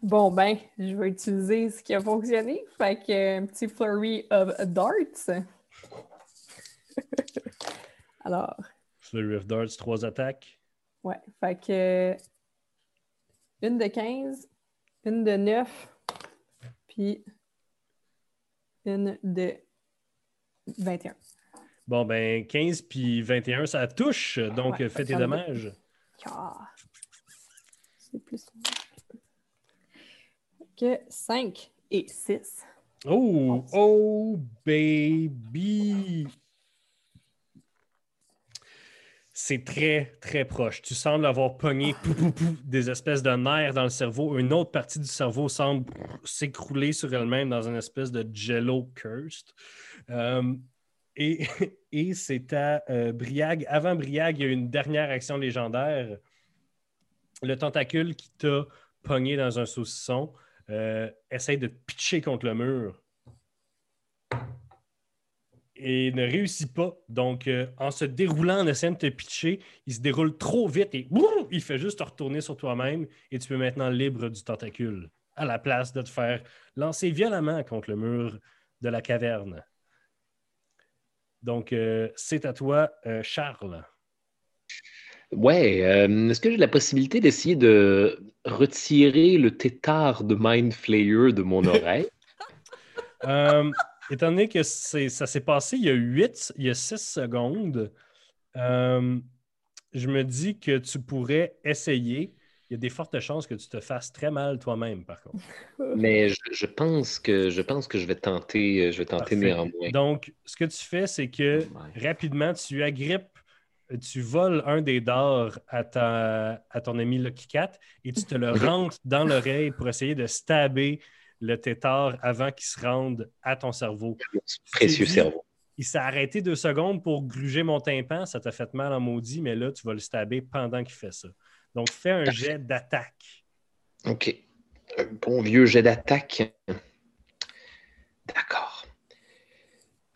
Bon ben, je vais utiliser ce qui a fonctionné. Fait que un petit flurry of darts. Alors, Flurry of Darts, trois attaques. ouais, fait que une de 15, une de 9, puis une de 21. Bon, ben 15 puis 21, ça touche. Donc, Ouais, fais tes dommages. Ah. C'est plus. Que 5 et 6. Oh, oh, baby! C'est très, très proche. Tu sembles avoir pogné des espèces de nerfs dans le cerveau. Une autre partie du cerveau semble s'écrouler sur elle-même dans une espèce de jello cursed. Euh, et et c'est à euh, Briag. Avant Briag, il y a une dernière action légendaire. Le tentacule qui t'a pogné dans un saucisson euh, essaye de pitcher contre le mur et ne réussit pas. Donc, euh, en se déroulant, en essayant de te pitcher, il se déroule trop vite et boum, il fait juste te retourner sur toi-même et tu es maintenant libre du tentacule à la place de te faire lancer violemment contre le mur de la caverne. Donc, euh, c'est à toi, euh, Charles. Ouais, est-ce que j'ai la possibilité d'essayer de retirer le tétard de Mind Flayer de mon oreille? Euh, étant donné que ça s'est passé il y a 8, il y a 6 secondes, euh, je me dis que tu pourrais essayer. Il y a des fortes chances que tu te fasses très mal toi-même, par contre. Mais je, je pense que je pense que je vais tenter, je vais tenter Parfait. néanmoins. Donc, ce que tu fais, c'est que Oh rapidement, tu agrippes, tu voles un des dards à, ta- à ton ami Lucky Cat et tu te le rentres dans l'oreille pour essayer de stabber le tétard avant qu'il se rende à ton cerveau. Précieux cerveau. Il s'est arrêté deux secondes pour gruger mon tympan. Ça t'a fait mal en maudit, mais là, tu vas le stabber pendant qu'il fait ça. Donc, fais un jet d'attaque. OK. Un bon vieux jet d'attaque. D'accord.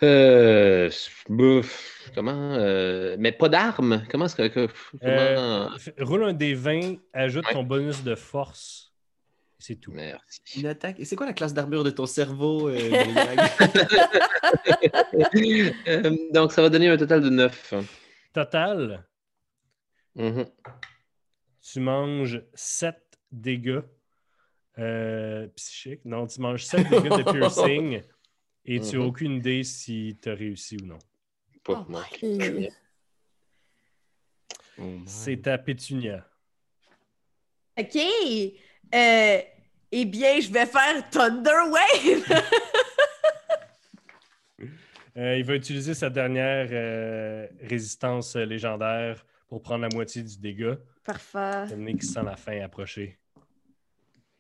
Euh, bouf, comment euh, mais pas d'armes? Comment est-ce que, comment- Euh, roule un des 20, ajoute Ouais. ton bonus de force. C'est tout. Merci. Une attaque. Et c'est quoi la classe d'armure de ton cerveau, euh? Euh, donc, ça va donner un total de 9. Total, Mhm. tu manges 7 dégâts euh, psychiques. Non, tu manges 7 dégâts de piercing et tu n'as Mhm. aucune idée si tu as réussi ou non. Pas- Oh Oh. C'est à Pétunia. OK. Euh, eh bien, je vais faire Thunder Wave. Euh, il va utiliser sa dernière euh, résistance légendaire pour prendre la moitié du dégât. Parfait. donné qu'il sent la fin approcher.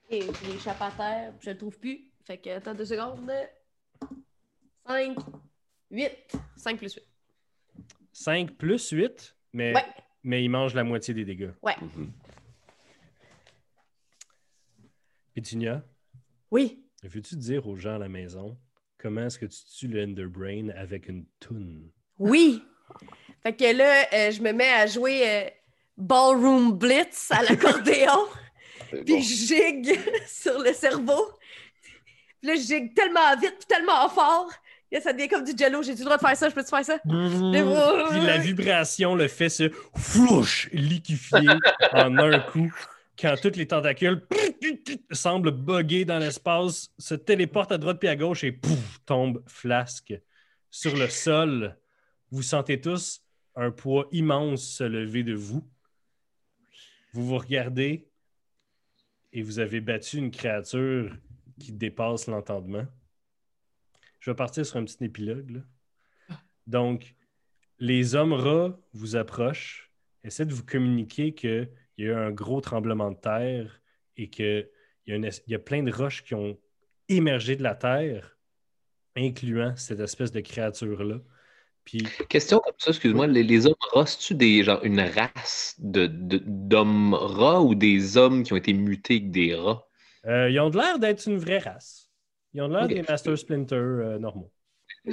Et je l'échappe à terre, je le trouve plus. Fait que, attends deux secondes. 5, 8. 5 plus 8. 5 plus 8, mais, Ouais. mais il mange la moitié des dégâts. Ouais. Mhm. Pétunia, Oui. veux-tu dire aux gens à la maison comment est-ce que tu tues le Enderbrain avec une toune? Oui. Fait que là, euh, je me mets à jouer euh, Ballroom Blitz à l'accordéon. Puis bon. je gigue sur le cerveau. Puis là, je gigue tellement vite, puis tellement fort. que ça devient comme du jello. J'ai-tu le droit de faire ça? Je peux-tu faire ça? Puis la vibration le fait se flouche, liquéfier en un coup. Quand tous les tentacules semblent bugger dans l'espace, se téléportent à droite puis à gauche et pouf, tombent flasque. Sur le sol, vous sentez tous un poids immense se lever de vous. Vous vous regardez et vous avez battu une créature qui dépasse l'entendement. Je vais partir sur un petit épilogue. Donc, les hommes rats vous approchent, essaient de vous communiquer qu'il y a eu un gros tremblement de terre et qu'il y, a une es- il y a plein de roches qui ont émergé de la terre, incluant cette espèce de créature-là. Puis, Question comme ça, excuse-moi, les, les hommes rats, c'est-tu des, genre, une race de, de- d'hommes rats ou des hommes qui ont été mutés avec des rats? euh, ils ont de l'air d'être une vraie race. Ils ont de l'air des Master Splinter euh, normaux.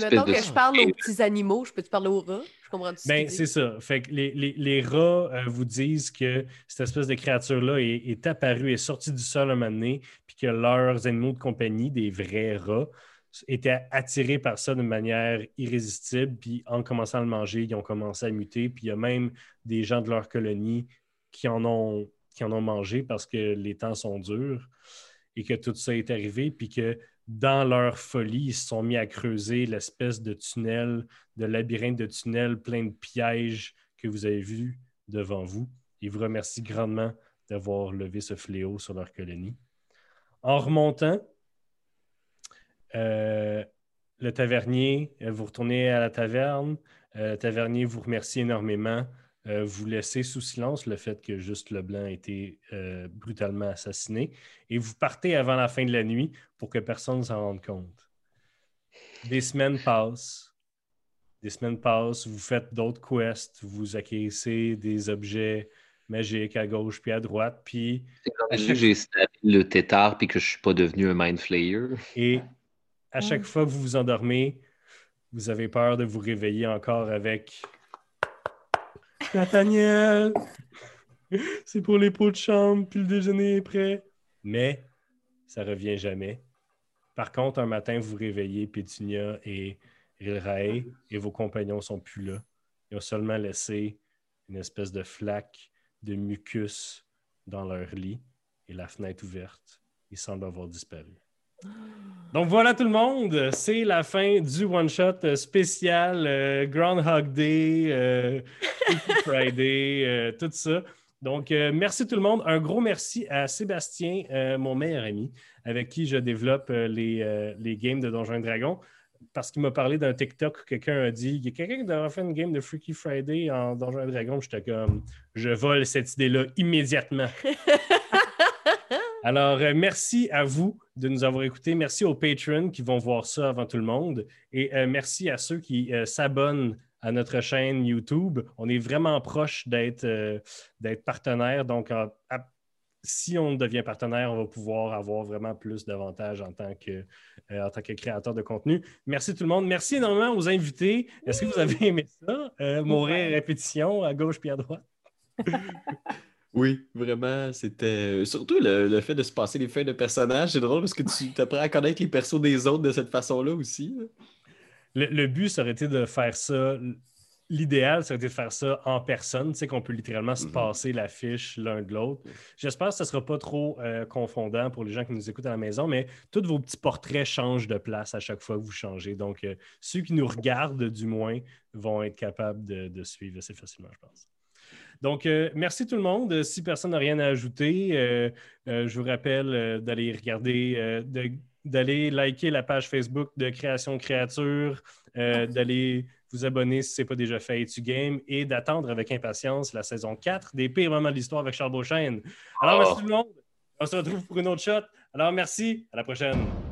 Mettons de- que je parle aux petits animaux, je peux-tu parler aux rats? Je comprends tout Ben, c'est ça. Fait que les, les- les rats euh, vous disent que cette espèce de créature-là est, est apparue, est sortie du sol un moment donné, puis que leurs animaux de compagnie, des vrais rats, étaient attirés par ça de manière irrésistible, puis en commençant à le manger, ils ont commencé à muter, puis il y a même des gens de leur colonie qui en ont, qui en ont mangé parce que les temps sont durs et que tout ça est arrivé, puis que dans leur folie, ils se sont mis à creuser l'espèce de tunnel de labyrinthe de tunnels plein de pièges que vous avez vus devant vous. Ils vous remercient grandement d'avoir levé ce fléau sur leur colonie. En remontant, Euh, le tavernier, euh, vous retournez à la taverne. Euh, le tavernier vous remercie énormément. Euh, vous laissez sous silence le fait que juste Leblanc a été euh, brutalement assassiné. Et vous partez avant la fin de la nuit pour que personne ne s'en rende compte. Des semaines passent. Des semaines passent. Vous faites d'autres quests. Vous acquérissez des objets magiques à gauche puis à droite. Puis Étant donné que j'ai le tétard puis que je suis pas devenu un mind flayer. Et à chaque fois que vous vous endormez, vous avez peur de vous réveiller encore avec Nathaniel, c'est pour les pots de chambre, puis le déjeuner est prêt. Mais ça revient jamais. Par contre, un matin, vous réveillez, Pétunia et Rilrae, et vos compagnons sont plus là. Ils ont seulement laissé une espèce de flaque de mucus dans leur lit et la fenêtre ouverte. Ils semblent avoir disparu. Donc voilà tout le monde, c'est la fin du one-shot euh, spécial euh, Groundhog Day, euh, Freaky Friday, euh, tout ça. Donc merci tout le monde. Un gros merci à Sébastien, mon meilleur ami, avec qui je développe les, les games de Donjons et Dragons. Parce qu'il m'a parlé d'un TikTok où quelqu'un a dit il y a quelqu'un qui devrait faire une game de Freaky Friday en Donjons et Dragons. J'étais comme je vole cette idée-là immédiatement. Alors, euh, merci à vous de nous avoir écoutés. Merci aux patrons qui vont voir ça avant tout le monde. Et euh, merci à ceux qui euh, s'abonnent à notre chaîne YouTube. On est vraiment proche d'être partenaire. Donc, à- si on devient partenaire, on va pouvoir avoir vraiment plus d'avantages en, tant que, en tant que créateur de contenu. Merci tout le monde. Merci énormément aux invités. Est-ce que vous avez aimé ça? Mourir répétition à gauche puis à droite? Oui, vraiment, c'était. Surtout le, le fait de se passer les fins de personnages, c'est drôle parce que tu apprends à connaître les persos des autres de cette façon-là aussi. Le, le but, ça aurait été de faire ça. L'idéal, ça aurait été de faire ça en personne, tu sais, qu'on peut littéralement se Mhm. passer la fiche l'un de l'autre. J'espère que ce ne sera pas trop euh, confondant pour les gens qui nous écoutent à la maison, mais tous vos petits portraits changent de place à chaque fois que vous changez. Donc, euh, ceux qui nous regardent, du moins, vont être capables de, de suivre assez facilement, je pense. Donc, euh, merci tout le monde. Si personne n'a rien à ajouter, euh, euh, je vous rappelle euh, d'aller regarder, euh, de- d'aller liker la page Facebook de Création Créature, euh, d'aller vous abonner si ce n'est pas déjà fait Etu Game et d'attendre avec impatience la saison 4 des pires moments de l'histoire avec Charles Beauchesne. Alors, Oh. merci tout le monde. On se retrouve pour une autre shot. Alors, merci. À la prochaine.